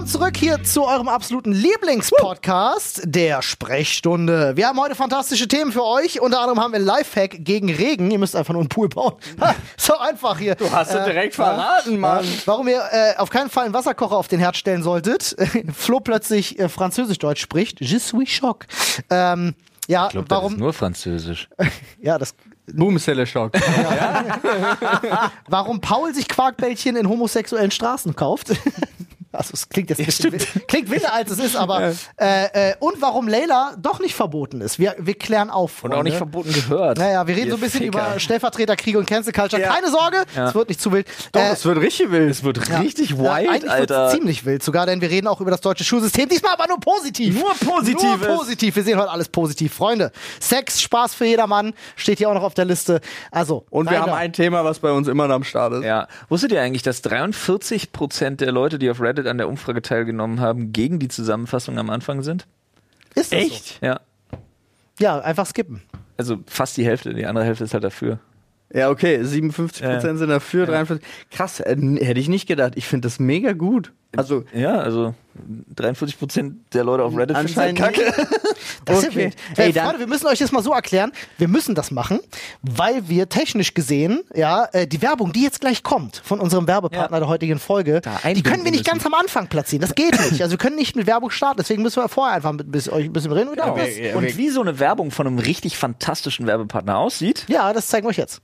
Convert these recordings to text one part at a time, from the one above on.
Willkommen zurück hier zu eurem absoluten Lieblingspodcast, der Sprechstunde. Wir haben heute fantastische Themen für euch. Unter anderem haben wir Lifehack gegen Regen. Ihr müsst einfach nur einen Pool bauen. So einfach hier. Du hast es direkt verraten, Mann. Warum ihr äh, auf keinen Fall einen Wasserkocher auf den Herd stellen solltet. Flo plötzlich äh, Französisch-Deutsch spricht. Je suis choc. Ähm, ja, Ich glaube, das warum? ist nur Französisch. ja, das Boomseller Schock. warum Paul sich Quarkbällchen in homosexuellen Straßen kauft. Also es klingt jetzt ein bisschen wi- klingt wilder als es ist, aber äh, äh, und warum Layla doch nicht verboten ist. Wir, wir klären auf. Und auch nicht Freunde. verboten gehört. Naja, wir reden Ihr so ein bisschen Ficker. über Stellvertreterkriege und Cancel Culture. Ja. Keine Sorge, es wird nicht zu wild. Doch, Äh, es wird richtig wild. Es wird richtig ja, wild, Alter. ziemlich wild sogar, denn wir reden auch über das deutsche Schulsystem. Diesmal aber nur positiv. Nur Positives. Nur positiv. Wir sehen heute alles positiv. Freunde, Sex, Spaß für jedermann steht hier auch noch auf der Liste. Also, Und wir haben ein Thema, was bei uns immer noch am Start ist. Ja. Wusstet ihr eigentlich, dass 43% der Leute, die auf Reddit an der Umfrage teilgenommen haben, gegen die Zusammenfassung am Anfang sind? Ist das Echt? Ja. So? Ja, einfach skippen. Also fast die Hälfte, die andere Hälfte ist halt dafür. Ja, okay, 57% Ja. sind dafür, 43. Krass, äh, hätte ich nicht gedacht. Ich finde das mega gut. Also, Ja, also 43% der Leute auf Reddit finden halt Anscheinend kacke. Das ist ja Okay. wild. Ey, Äh, Freunde, wir müssen euch das mal so erklären. Wir müssen das machen, weil wir technisch gesehen, ja, äh, die Werbung, die jetzt gleich kommt von unserem Werbepartner Ja. der heutigen Folge, die können wir nicht müssen. ganz am Anfang platzieren. Das geht nicht. Also wir können nicht mit Werbung starten. Deswegen müssen wir vorher einfach mit, bis, euch ein bisschen reden. Genau. Ja. Und wie so eine Werbung von einem richtig fantastischen Werbepartner aussieht, ja, das zeigen wir euch jetzt.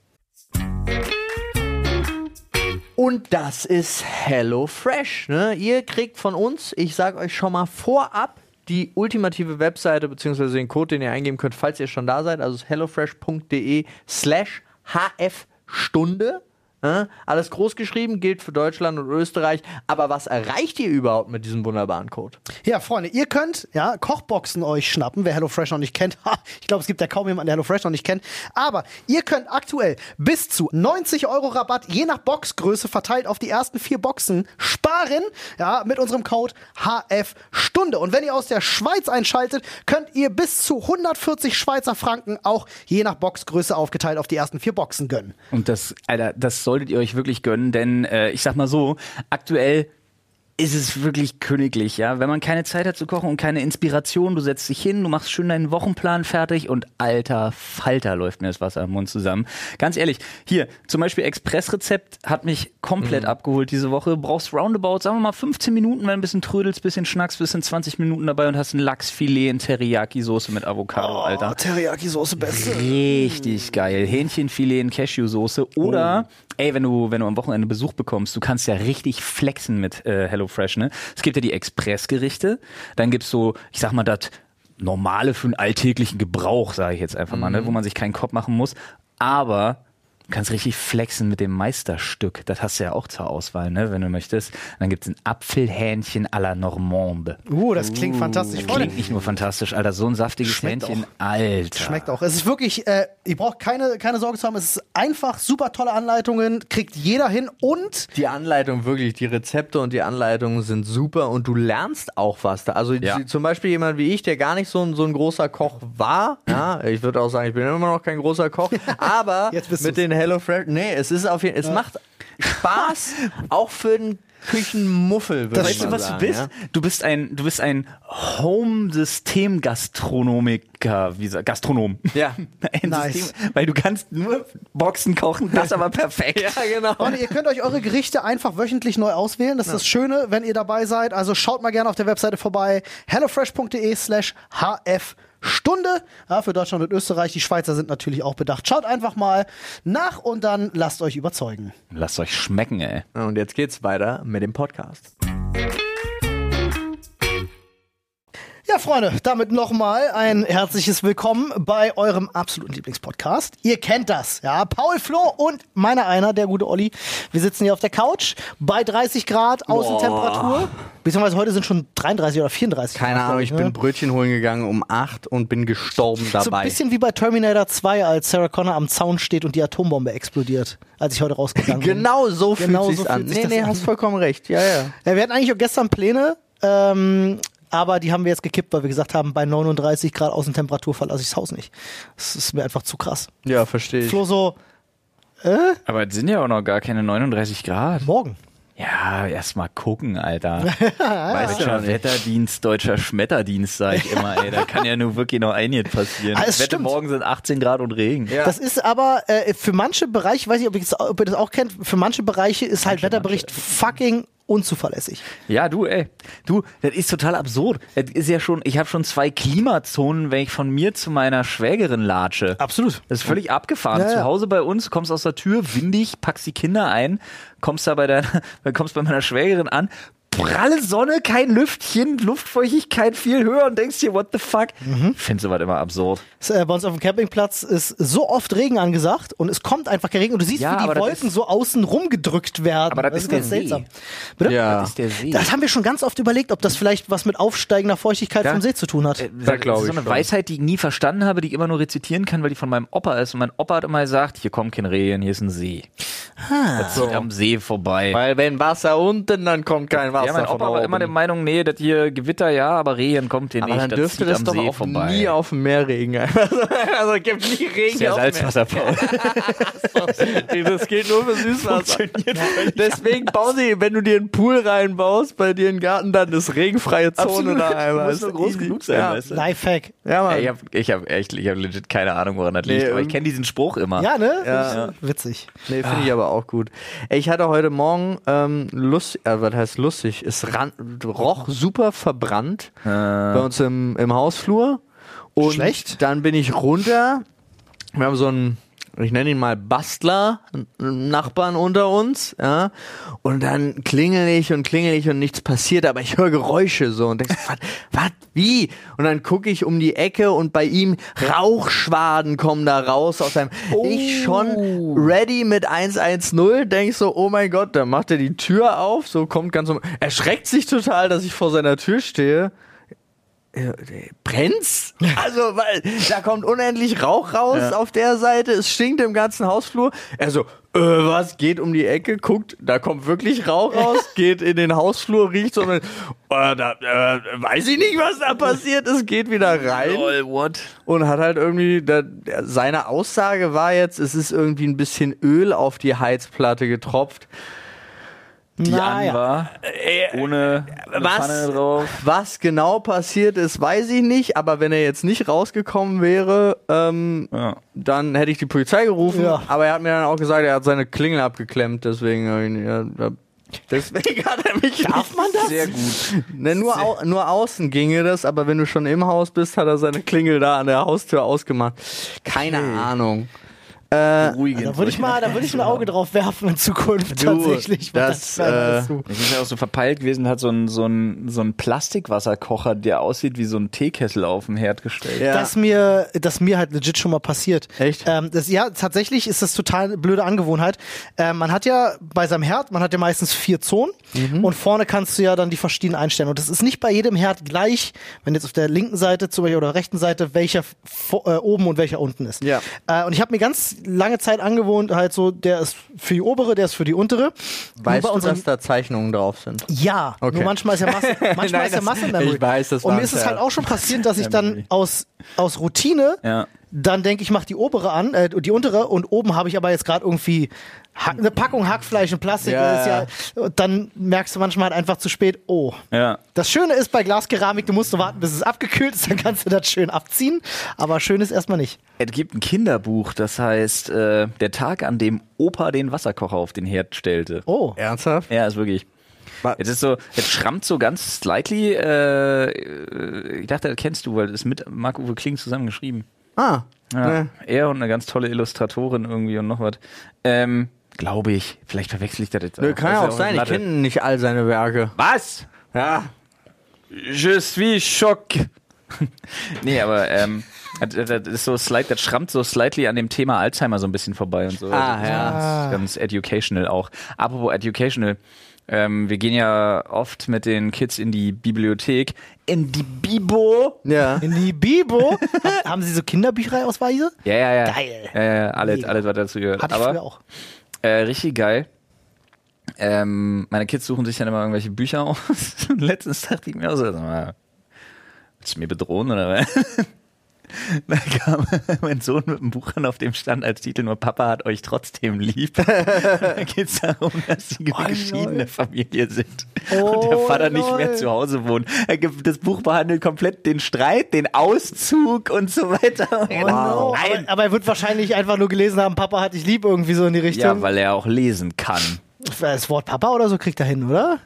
Und das ist HelloFresh. Ne? Ihr kriegt von uns, ich sage euch schon mal vorab, die ultimative Webseite beziehungsweise den Code, den ihr eingeben könnt, falls ihr schon da seid. Also hellofresh.de slash hfstunde. Alles groß geschrieben, gilt für Deutschland und Österreich. Aber was erreicht ihr überhaupt mit diesem wunderbaren Code? Ja, Freunde, ihr könnt ja Kochboxen euch schnappen, wer HelloFresh noch nicht kennt. Ha, ich glaube, es gibt ja kaum jemanden, der HelloFresh noch nicht kennt. Aber ihr könnt aktuell bis zu 90 Euro Rabatt je nach Boxgröße verteilt auf die ersten vier Boxen sparen. Ja, mit unserem Code HFStunde. Und wenn ihr aus der Schweiz einschaltet, könnt ihr bis zu 140 Schweizer Franken auch je nach Boxgröße aufgeteilt auf die ersten vier Boxen gönnen. Und das, Alter, das solltet ihr euch wirklich gönnen, denn äh, ich sag mal so, aktuell ist es wirklich königlich, ja. Wenn man keine Zeit hat zu kochen und keine Inspiration, du setzt dich hin, du machst schön deinen Wochenplan fertig und alter Falter läuft mir das Wasser im Mund zusammen. Ganz ehrlich, hier, zum Beispiel Expressrezept hat mich komplett abgeholt diese Woche. Brauchst roundabout, sagen wir mal 15 Minuten, wenn du ein bisschen trödelst, bisschen schnackst, bist in 20 Minuten dabei und hast ein Lachsfilet in Teriyaki-Soße mit Avocado, Alter. Teriyaki-Soße beste. Richtig geil. Hähnchenfilet in Cashewsoße. Oder, ey, wenn du, wenn du am Wochenende Besuch bekommst, du kannst ja richtig flexen mit äh, HelloFresh, ne? Es gibt ja die Expressgerichte, dann gibt's so, ich sag mal, das normale für den alltäglichen Gebrauch, sage ich jetzt einfach mal, ne? Wo man sich keinen Kopf machen muss. Aber kannst richtig flexen mit dem Meisterstück. Das hast du ja auch zur Auswahl, ne? Wenn du möchtest. Dann gibt's ein Apfelhähnchen à la Normande. Uh, das klingt fantastisch. Freunde, Klingt nicht nur fantastisch, Alter. So ein saftiges Schmeckt Hähnchen, auch. Alter. Schmeckt auch. Es ist wirklich, äh, ihr braucht keine, keine Sorge zu haben. Es ist einfach super tolle Anleitungen, kriegt jeder hin und Die Anleitung wirklich, die Rezepte und die Anleitungen sind super und du lernst auch was da. Also Ja. zum Beispiel jemand wie ich, der gar nicht so ein, so ein großer Koch war. Ja, ich würde auch sagen, ich bin immer noch kein großer Koch. Aber mit du's. den Hello Fresh, nee, es ist auf jeden es macht Spaß, auch für den Küchenmuffel. würde Weißt du, was du bist? Ja? Du bist ein, du bist ein Home-System-Gastronomiker, wie Gastronom. Ja. Nice. System, weil du kannst nur Boxen kochen, das aber perfekt. Ja, genau. Freunde, ihr könnt euch eure Gerichte einfach wöchentlich neu auswählen. Das ist das Schöne, wenn ihr dabei seid. Also schaut mal gerne auf der Webseite vorbei. hellofresh.de slash hfstunde. Ja, für Deutschland und Österreich. Die Schweizer sind natürlich auch bedacht. Schaut einfach mal nach und dann lasst euch überzeugen. Lasst euch schmecken, ey. Und jetzt geht's weiter mit dem Podcast. Ja, Freunde, damit nochmal ein herzliches Willkommen bei eurem absoluten Lieblingspodcast. Ihr kennt das, ja. Paul, Flo und meiner einer, der gute Olli. Wir sitzen hier auf der Couch bei 30 Grad Außentemperatur. Beziehungsweise heute sind schon 33 oder 34 Keine Grad, Ahnung, glaub ich ne? bin Brötchen holen gegangen um 8 und bin gestorben So ein dabei. bisschen wie bei Terminator 2, als Sarah Connor am Zaun steht und die Atombombe explodiert, als ich heute rausgegangen bin. Genau so Genau fühlt so sich's an. fühlt sich nee, das nee, an. hast vollkommen recht. Ja, ja. Ja, wir hatten eigentlich auch gestern Pläne, ähm, aber die haben wir jetzt gekippt, weil wir gesagt haben, bei 39 Grad Außentemperatur verlasse ich das Haus nicht. Das ist mir einfach zu krass. Ja, verstehe ich. Flo so, Aber es sind ja auch noch gar keine 39 Grad. morgen. Ja, erst mal gucken, Alter. weißt du, Wetterdienst, deutscher Schmetterdienst, sag ich immer, ey. Da kann ja nur wirklich noch einiges passieren. Ah, es Wette, morgen sind 18 Grad und Regen. Ja. Das ist aber äh, für manche Bereiche, ich weiß ob, ich, ob ihr das auch kennt, für manche Bereiche ist halt Wetterbericht fucking unzuverlässig. Ja, du, ey. Du, das ist total absurd. Das ist ja schon, ich habe schon zwei Klimazonen, wenn ich von mir zu meiner Schwägerin latsche. Absolut. Das ist völlig abgefahren. Ja, ja. Zu Hause bei uns, kommst aus der Tür, windig, packst die Kinder ein, kommst da bei deiner, kommst bei meiner Schwägerin an, pralle Sonne, kein Lüftchen, Luftfeuchtigkeit viel höher und denkst dir, what the fuck? Mhm. Ich finde sowas immer absurd. Äh, bei uns auf dem Campingplatz ist so oft Regen angesagt und es kommt einfach kein Regen und du siehst, Ja, wie die das Wolken ist- so außen rumgedrückt werden. Aber das ist ganz der seltsam. Bitte? Ja. Das ist der See. Das haben wir schon ganz oft überlegt, ob das vielleicht was mit aufsteigender Feuchtigkeit Ja. vom See zu tun hat. Äh, Da das glaub ist so ich eine schon. Weisheit, die ich nie verstanden habe, die ich immer nur rezitieren kann, weil die von meinem Opa ist. Und mein Opa hat immer gesagt, hier kommt kein Regen, hier ist ein See. Ah. Das zieht am See vorbei. Weil wenn Wasser unten, dann kommt kein Wasser ja, mein Opa war immer der Meinung, nee, das hier Gewitter ja, aber Regen kommt hier Aber nicht. dann das dürfte das doch See auch vorbei. nie auf dem Meer regnen. also es gibt nie Regen der auf dem Meer. Salzwasserbau. Das geht nur für Süßwasser. Deswegen bau sie, wenn du dir einen Pool reinbaust, bei dir im Garten, dann ist regenfreie Zone Absolut. da einmal. Muss nur Ist groß easy. genug sein, ja. weißt du? Lifehack. Ja, Mann. Ey, ich habe ich hab echt, ich hab legit keine Ahnung, woran das liegt, Nee, aber ich kenne diesen Spruch immer. Ja, ne? Ja. Witzig. Nee, finde ich aber auch gut. Ey, Ich hatte heute Morgen ähm, lustig, äh, was heißt lustig? Es ran, roch super verbrannt bei uns im, im Hausflur. Und Schlecht? dann bin ich runter. Wir haben so einen, ich nenne ihn mal Bastler, Nachbarn unter uns, ja. Und dann klingel ich und klingel ich und nichts passiert, aber ich höre Geräusche so und denke, was, was, wie? Und dann gucke ich um die Ecke und bei ihm Rauchschwaden kommen da raus aus seinem, ich schon ready mit 110, denk so, oh mein Gott, dann macht er die Tür auf, so kommt ganz um, erschreckt sich total, dass ich vor seiner Tür stehe. Äh, Brennt's? Also, weil da kommt unendlich Rauch raus auf der Seite, es stinkt im ganzen Hausflur. Er so, äh, was? Geht um die Ecke, guckt, da kommt wirklich Rauch raus, geht in den Hausflur, riecht so, äh, da, äh, weiß ich nicht, was da passiert ist, geht wieder rein Lol, what? und hat halt irgendwie, da, seine Aussage war jetzt, es ist irgendwie ein bisschen Öl auf die Heizplatte getropft. Die Naja. an war, ohne eine was? Pfanne drauf. Was genau passiert ist, weiß ich nicht, aber wenn er jetzt nicht rausgekommen wäre, ähm, Ja. dann hätte ich die Polizei gerufen. Ja. Aber er hat mir dann auch gesagt, er hat seine Klingel abgeklemmt, deswegen, hab ich ihn- ja, deswegen hat er mich. Darf man das? Sehr gut. Ne, nur, au nur außen ginge das, aber wenn du schon im Haus bist, hat er seine Klingel da an der Haustür ausgemacht. Keine Ahnung. Äh, Beruhigend. Da würde ich mal, da würde ich ein Auge drauf werfen in Zukunft Du, tatsächlich. das, wäre äh. Ich bin ja auch so verpeilt gewesen, hat so ein, so ein, so ein Plastikwasserkocher, der aussieht wie so ein Teekessel auf dem Herd gestellt. ja. Das mir, das mir halt legit schon mal passiert. Echt? Ähm, das, ja, tatsächlich ist das total eine blöde Angewohnheit. Ähm, man hat ja bei seinem Herd, man hat ja meistens vier Zonen Mhm. und vorne kannst du ja dann die verschiedenen einstellen. Und das ist nicht bei jedem Herd gleich, wenn jetzt auf der linken Seite zum Beispiel oder rechten Seite welcher äh, oben und welcher unten ist. Ja. Äh, und ich habe mir ganz lange Zeit angewohnt, halt so, der ist für die obere, der ist für die untere. weißt du, unseren- dass da Zeichnungen drauf sind? ja, Okay. nur manchmal ist ja Masse, manchmal Nein, ist ja das- Masse ich weiß, das Und mir ist es halt auch schon passiert, dass ich dann aus, aus Routine Ja. dann denke ich, mach die obere an, äh, die untere und oben habe ich aber jetzt gerade irgendwie eine Packung Hackfleisch und Plastik. Ja, ist ja, dann merkst du manchmal halt einfach zu spät, oh. Ja. Das Schöne ist bei Glaskeramik, du musst nur warten, bis es abgekühlt ist, dann kannst du das schön abziehen. Aber schön ist erstmal nicht. Es gibt ein Kinderbuch, das heißt äh, Der Tag, an dem Opa den Wasserkocher auf den Herd stellte. Oh. Ernsthaft? Ja, ist wirklich. Es ist so, es schrammt so ganz slightly. Äh, äh, ich dachte, das kennst du, weil das ist mit Marc-Uwe Kling zusammen geschrieben. Ah. Ja, Ne. Er und eine ganz tolle Illustratorin irgendwie und noch was. Ähm, Glaube ich. Vielleicht verwechsel ich das jetzt Nö, kann ja auch sein, ich kenne nicht all seine Werke. Was? Ja. Je suis choc. nee, aber ähm, das, ist so slight, das schrammt so slightly an dem Thema Alzheimer so ein bisschen vorbei und so. Ah, ist ja. Ganz, ganz educational auch. Apropos educational. Ähm, wir gehen ja oft mit den Kids in die Bibliothek. In die Bibo. Ja. In die Bibo. Hab- haben Sie so Kinderbüchereiausweise? Ja, ja, ja. Geil. Ja, ja, alles, Mega. alles, was dazu gehört. Hatte ich Aber früher auch. Äh, richtig geil. Ähm, meine Kids suchen sich dann immer irgendwelche Bücher aus. Und letztens dachte ich mir auch so, mal, willst du mir bedrohen oder was? Da kam mein Sohn mit einem Buch an, auf dem stand als Titel nur Papa hat euch trotzdem lieb. da geht es darum, dass sie eine geschiedene Familie sind und der Oh, Vater nicht mehr lol. zu Hause wohnt. Das Buch behandelt komplett den Streit, den Auszug und so weiter. Oh no. Aber, aber er wird wahrscheinlich einfach nur gelesen haben, Papa hat dich lieb, irgendwie so in die Richtung. Ja, weil er auch lesen kann. das Wort Papa oder so kriegt er hin, oder?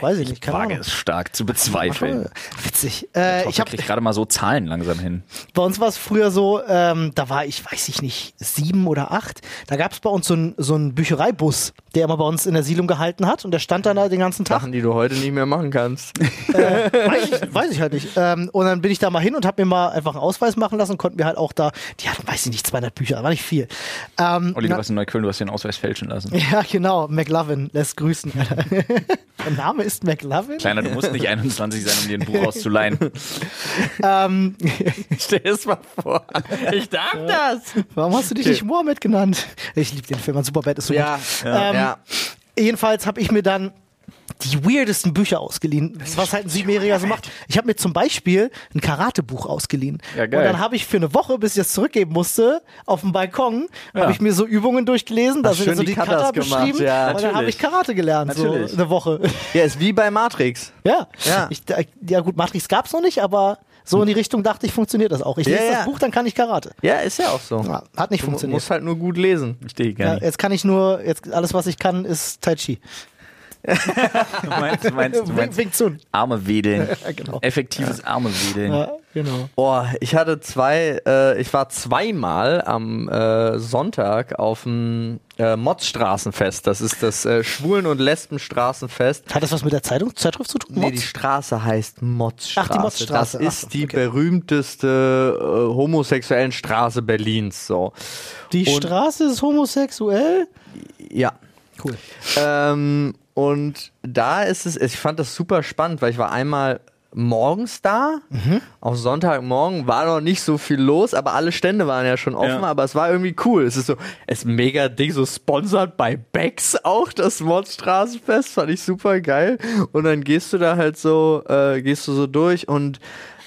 Weiß ich nicht, keine Frage ist stark zu bezweifeln. Witzig. Äh, ich habe kriege gerade mal so Zahlen langsam hin. bei uns war es früher so, ähm, da war ich, weiß ich nicht, sieben oder acht. Da gab es bei uns so einen so Büchereibus, der immer bei uns in der Siedlung gehalten hat und der stand dann da den ganzen Tag. Sachen, die du heute nicht mehr machen kannst. weiß, ich, weiß ich halt nicht. Ähm, und dann bin ich da mal hin und habe mir mal einfach einen Ausweis machen lassen und konnten mir halt auch da, die hatten, weiß ich nicht, 200 Bücher, war nicht viel. Ähm, Olli, du warst in Neukölln, du hast den Ausweis fälschen lassen. ja, genau, McLovin lässt grüßen. der Name ist McLovin? Kleiner, du musst nicht 21 sein, um dir ein Buch auszuleihen. Ähm, Stell es mal vor. Ich darf das. warum hast du dich nicht Mohammed genannt? Ich liebe den Film, ein Superbad ist so Ja, gut. ja. Ähm, ja. Jedenfalls habe ich mir dann die weirdesten Bücher ausgeliehen, was halt ein Siebenjähriger so macht. Ich habe mir zum Beispiel ein Karatebuch ausgeliehen. Ja, geil. Und dann habe ich für eine Woche, bis ich es zurückgeben musste, auf dem Balkon, Ja. habe ich mir so Übungen durchgelesen, da sind so die die Kata beschrieben ja. und dann habe ich Karate gelernt, Natürlich. so eine Woche. Ja, ist wie bei Matrix. Ja, Ja. Ich, ja gut, Matrix gab's noch nicht, aber so in die Richtung dachte ich, funktioniert das auch. Ich Ja, lese ja. das Buch, dann kann ich Karate. Ja, ist ja auch so. Ja, hat nicht Du funktioniert. musst halt nur gut lesen. Ich Ja, gar nicht. jetzt kann ich nur, jetzt alles was ich kann, ist Tai Chi. Du meinst, du meinst, du meinst Wing Chun. Arme wedeln. Genau. Effektives Arme wedeln. Ja, genau. Boah, ich hatte zwei, äh, ich war zweimal am äh, Sonntag auf dem äh, Motzstraßenfest. Das ist das äh, Schwulen- und Lesbenstraßenfest. Hat das was mit der Zeitung, Zeitschrift zu tun? Nee, Mods? die Straße heißt Motzstraße. Ach, die Motzstraße. Das Ach ist die okay. berühmteste äh, homosexuellen Straße Berlins. So. Die Und- Straße ist homosexuell? Ja. Cool. Ähm, und da ist es, ich fand das super spannend, weil ich war einmal morgens da, auf Sonntagmorgen war noch nicht so viel los, aber alle Stände waren ja schon offen, Ja. aber es war irgendwie cool. Es ist so, es ist mega Ding, so sponsert bei Becks auch, das Mordstraßenfest, fand ich super geil. Und dann gehst du da halt so, äh, gehst du so durch und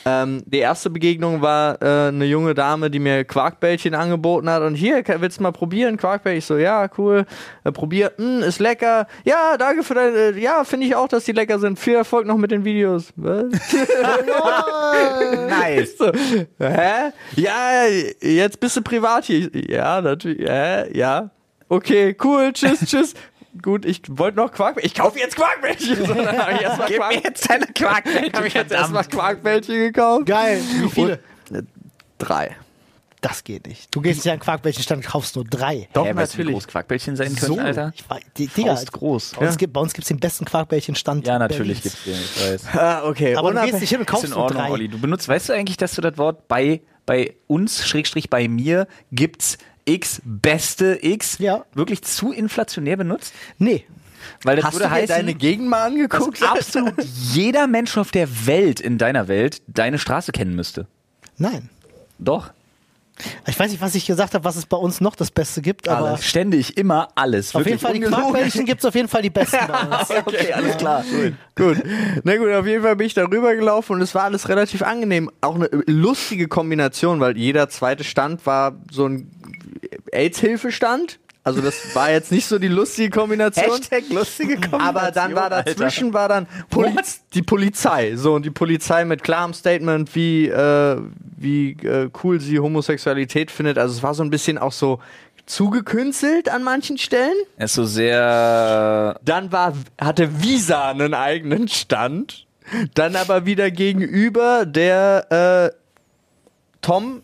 ähm, die erste Begegnung war äh, eine junge Dame, die mir Quarkbällchen angeboten hat und hier, willst du mal probieren, Quarkbällchen? Ich so, ja, cool, äh, probiert, hm, ist lecker, ja, danke für deine, äh, ja, finde ich auch, dass die lecker sind, viel Erfolg noch mit den Videos. Was? Nice. so, hä? Ja, jetzt bist du privat hier. Ja, natürlich, hä? Ja. Okay, cool, tschüss, tschüss. Gut, ich wollte noch Quarkbällchen. Ich kaufe jetzt Quarkbällchen. So, dann habe ich erstmal Gib mir Quark jetzt deine Quarkbällchen, hab ich jetzt erstmal Quarkbällchen gekauft. Geil. Wie viele? Und, drei. Das geht nicht. Du gehst nicht an den Quarkbällchenstand und kaufst nur drei. Doch, weißt du, wie natürlich. groß Quarkbällchen sein können, Alter? Ich, weiß- die, Digga, Faust groß. Bei uns, Ja. gibt, bei uns gibt's den besten Quarkbällchenstand Ja, natürlich Berlins. gibt's den, ich weiß. Ah, okay. Aber du Unabhängig- gehst nicht hin und Ist kaufst in nur Ordnung, drei. Olli. Du benutzt, weißt du eigentlich, dass du das Wort bei, bei uns, Schrägstrich bei mir, gibt's X, beste X, Ja. wirklich zu inflationär benutzt? Nee. Weil das Hast du würde dir heißen, deine Gegend mal angeguckt? dass absolut jeder Mensch auf der Welt, in deiner Welt, deine Straße kennen müsste. Nein. Doch. Ich weiß nicht, was ich gesagt habe, was es bei uns noch das Beste gibt, aber Alles. Ständig, immer alles. auf jeden Fall die. Quarkbällchen gibt's auf jeden Fall die besten bei uns. Okay, alles klar. Gut. Na gut, auf jeden Fall bin ich da rübergelaufen und es war alles relativ angenehm. Auch eine lustige Kombination, weil jeder zweite Stand war so ein AIDS-Hilfestand. Also das war jetzt nicht so die lustige Kombination. Hashtag lustige Kombination, Aber dann war Alter. dazwischen war dann Poli die Polizei. So, und die Polizei mit klarem Statement, wie, äh, wie äh, cool sie Homosexualität findet. Also es war so ein bisschen auch so zugekünstelt an manchen Stellen. Er ist so sehr. Dann war, hatte Visa einen eigenen Stand. Dann aber wieder gegenüber der äh, Tom,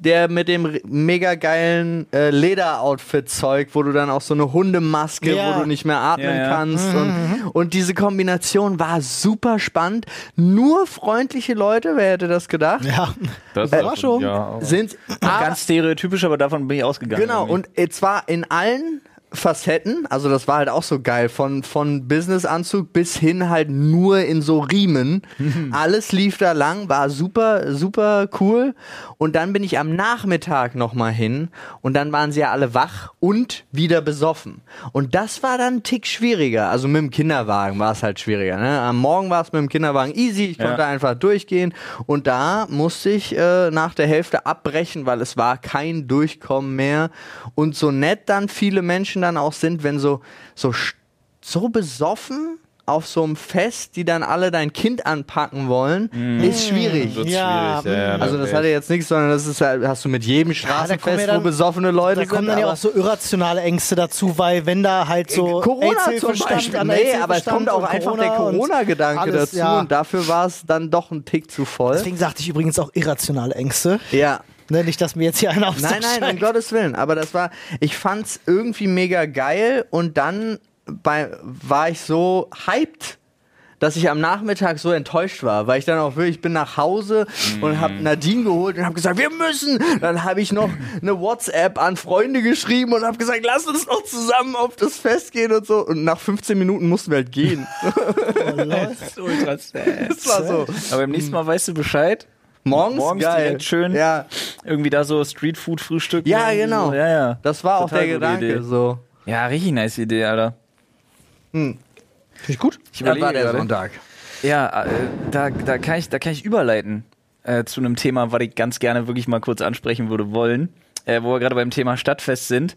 der mit dem mega geilen äh, Lederoutfit-Zeug, wo du dann auch so eine Hundemaske, Ja. wo du nicht mehr atmen Ja, ja. kannst. Und, und diese Kombination war super spannend. Nur freundliche Leute, wer hätte das gedacht? Ja. Das Überraschung. Ja, aber- Sind ganz stereotypisch, aber davon bin ich ausgegangen. Genau, irgendwie. und äh, zwar in allen Facetten, also das war halt auch so geil, von, von Businessanzug bis hin halt nur in so Riemen. Alles lief da lang, war super, super cool. Und dann bin ich am Nachmittag nochmal hin und dann waren sie ja alle wach und wieder besoffen. Und das war dann ein Tick schwieriger. Also mit dem Kinderwagen war es halt schwieriger. Ne? Am Morgen war es mit dem Kinderwagen easy, ich konnte Ja. einfach durchgehen. Und da musste ich äh, nach der Hälfte abbrechen, weil es war kein Durchkommen mehr. Und so nett dann viele Menschen dann auch sind, wenn so, so, so besoffen auf so einem Fest, die dann alle dein Kind anpacken wollen, ist schwierig. Ja, schwierig. Ja, Also das hat ja jetzt nichts, sondern das ist halt, hast du mit jedem da kommen Straßenfest, ja dann- wo besoffene Leute Da kommen sind. dann ja auch so irrationale Ängste dazu, weil wenn da halt so Corona AIDS-Hilfe zum Beispiel. an Nee, aber es kommt auch einfach der und Corona-Gedanke dazu ja. und dafür war es dann doch ein Tick zu voll. Deswegen sagte ich übrigens auch irrationale Ängste. Ja. Ne, nicht, dass mir jetzt hier einer aufs Nein, nein, um. Gottes Willen. Aber das war, ich fand's irgendwie mega geil und dann bei, war ich so hyped, dass ich am Nachmittag so enttäuscht war, weil ich dann auch wirklich, ich bin nach Hause und habe Nadine geholt und habe gesagt, wir müssen. Dann habe ich noch eine WhatsApp an Freunde geschrieben und habe gesagt, lass uns doch zusammen auf das Fest gehen und so. Und nach 15 Minuten mussten wir halt gehen. Das ist ultra sad. Das war so. Aber beim nächsten Mal weißt du Bescheid. Morgens, Morgens geil. direkt schön. Ja, Irgendwie da so Streetfood-Frühstück. ja irgendwie genau. So. Ja, ja. Das war auch Total der gute Gedanke. Idee. So. Ja, richtig nice Idee, Alter. Finde ich gut. Ich überlege war der gerade. Sonntag. Ja, äh, da, da, kann ich, da kann ich überleiten äh, zu einem Thema, was ich ganz gerne wirklich mal kurz ansprechen würde wollen, äh, wo wir gerade beim Thema Stadtfest sind.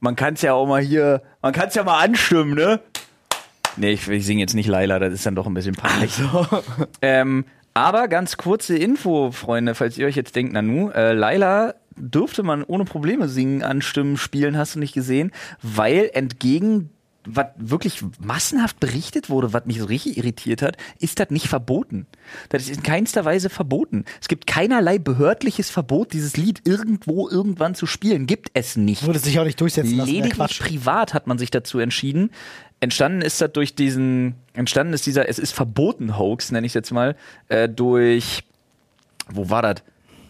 Man kann es ja auch mal hier, man kann es ja mal anstimmen, ne? Nee, ich, ich singe jetzt nicht Laila, das ist dann doch ein bisschen peinlich. Ähm, aber ganz kurze Info, Freunde, falls ihr euch jetzt denkt, Nanu, äh, Laila durfte man ohne Probleme singen, anstimmen, spielen, hast du nicht gesehen, weil entgegen was wirklich massenhaft berichtet wurde, was mich so richtig irritiert hat, ist das nicht verboten. Das ist in keinster Weise verboten. Es gibt keinerlei behördliches Verbot, dieses Lied irgendwo irgendwann zu spielen. Gibt es nicht. Würde sich auch nicht durchsetzen lassen. Lediglich privat hat man sich dazu entschieden. Entstanden ist das durch diesen, entstanden ist dieser, es ist verboten Hoax, nenne ich es jetzt mal, äh, durch, wo war das?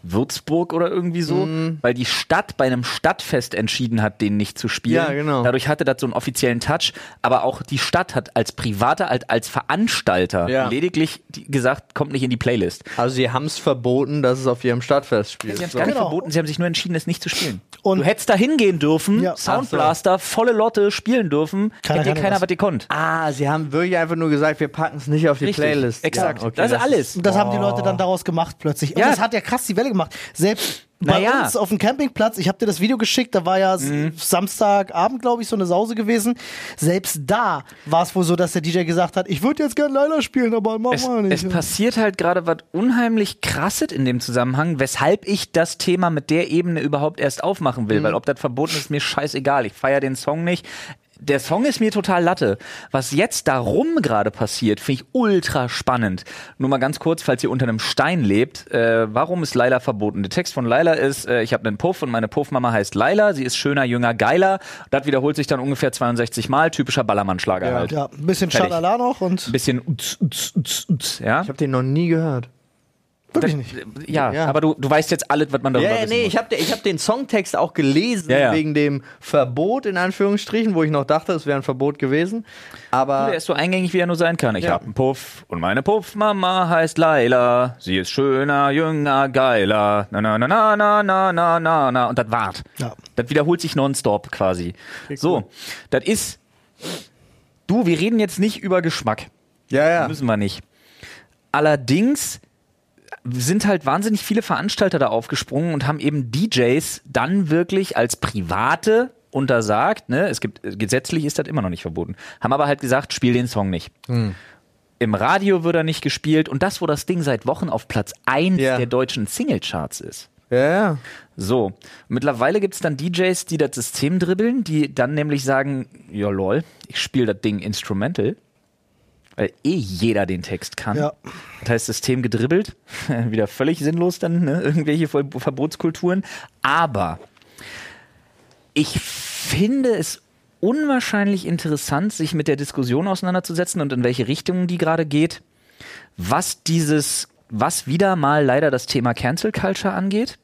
Würzburg oder irgendwie so, Mhm. weil die Stadt bei einem Stadtfest entschieden hat, den nicht zu spielen. Ja, genau. Dadurch hatte das so einen offiziellen Touch, aber auch die Stadt hat als Privater, als, als Veranstalter Ja. lediglich gesagt, kommt nicht in die Playlist. Also sie haben es verboten, dass es auf ihrem Stadtfest spielt. Sie haben es So. gar nicht Genau. verboten, sie haben sich nur entschieden, es nicht zu spielen. Und- du hättest da hingehen dürfen, Ja. Soundblaster, volle Lotte spielen dürfen, Keiner hätte dir keiner, was. was ihr konnt. Ah, sie haben wirklich einfach nur gesagt, wir packen es nicht auf die Richtig, Playlist. exakt. Ja, okay, das ist alles. Und das haben die Leute dann daraus gemacht plötzlich. Und Ja. das hat ja krass die Welle gemacht. Selbst bei Naja. uns auf dem Campingplatz, ich habe dir das Video geschickt, da war ja Mhm. Samstagabend, glaube ich, so eine Sause gewesen. Selbst da war es wohl so, dass der DJ gesagt hat, ich würde jetzt gerne Leila spielen, aber mach Es, mal nicht. es passiert halt gerade was unheimlich krasses in dem Zusammenhang, weshalb ich das Thema mit der Ebene überhaupt erst aufmachen Mhm. will, weil ob das verboten ist, mir scheißegal. Ich feiere den Song nicht. Der Song ist mir total Latte. Was jetzt darum gerade passiert, finde ich ultra spannend. Nur mal ganz kurz, falls ihr unter einem Stein lebt, äh, warum ist Laila verboten? Der Text von Laila ist, äh, ich habe einen Puff und meine Puffmama heißt Laila, sie ist schöner, jünger, geiler. Das wiederholt sich dann ungefähr 62 Mal, typischer Ballermann-Schlager halt. ja, ein bisschen Fertig. Schalala noch und Ein bisschen uts, uts, uts, uts, ja. Ich habe den noch nie gehört. Wirklich nicht. Ja, Ja. aber du, du weißt jetzt alles, was man darüber Ja, wissen nee, muss. ich habe ich hab den Songtext auch gelesen, Ja, ja. wegen dem Verbot in Anführungsstrichen, wo ich noch dachte, es wäre ein Verbot gewesen. Aber Der ist so eingängig, wie er nur sein kann. Ich Ja. hab einen Puff und meine Puffmama heißt Laila. Sie ist schöner, jünger, geiler. Na, na, na, na, na, na, na, na, na. Und das wart. Ja. Das wiederholt sich nonstop quasi. So, das ist. Du, wir reden jetzt nicht über Geschmack. ja, ja. Müssen wir nicht. Allerdings sind halt wahnsinnig viele Veranstalter da aufgesprungen und haben eben DJs dann wirklich als Private untersagt, ne, es gibt, gesetzlich ist das immer noch nicht verboten, haben aber halt gesagt, spiel den Song nicht. Im Radio wird er nicht gespielt und das, wo das Ding seit Wochen auf Platz 1 Ja. der deutschen Singlecharts ist. ja, ja. So, mittlerweile gibt's dann DJs, die das System dribbeln, die dann nämlich sagen, ja lol, ich spiele das Ding instrumental, weil eh jeder den Text kann. Ja. Das heißt, System gedribbelt, wieder völlig sinnlos dann, ne? irgendwelche Ver- Verbotskulturen. Aber ich finde es unwahrscheinlich interessant, sich mit der Diskussion auseinanderzusetzen und in welche Richtung die gerade geht, was dieses, was wieder mal leider das Thema Cancel Culture angeht.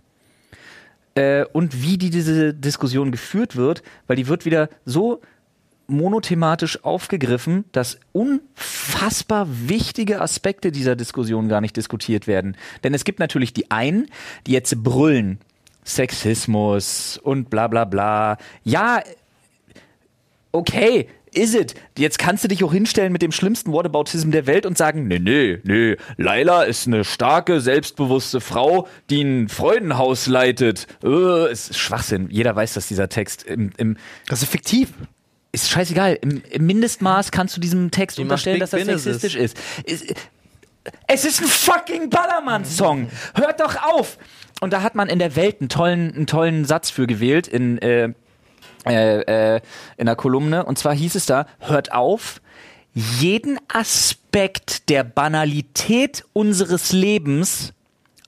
äh, und wie die, diese Diskussion geführt wird, weil die wird wieder so monothematisch aufgegriffen, dass unfassbar wichtige Aspekte dieser Diskussion gar nicht diskutiert werden. Denn es gibt natürlich die einen, die jetzt brüllen, Sexismus und bla bla bla. Ja, okay, is it? Jetzt kannst du dich auch hinstellen mit dem schlimmsten Whataboutism der Welt und sagen, nee, nee, nee, Laila ist eine starke, selbstbewusste Frau, die ein Freudenhaus leitet. Äh, ist Schwachsinn. Jeder weiß, dass dieser Text im, im Das ist fiktiv. Ist scheißegal. Im, im Mindestmaß kannst du diesem Text Die unterstellen, dass er Business. sexistisch ist. Es, es ist ein fucking Ballermann-Song. Hört doch auf! Und da hat man in der Welt einen tollen, einen tollen Satz für gewählt in, äh, äh, äh, in der Kolumne. Und zwar hieß es da, hört auf, jeden Aspekt der Banalität unseres Lebens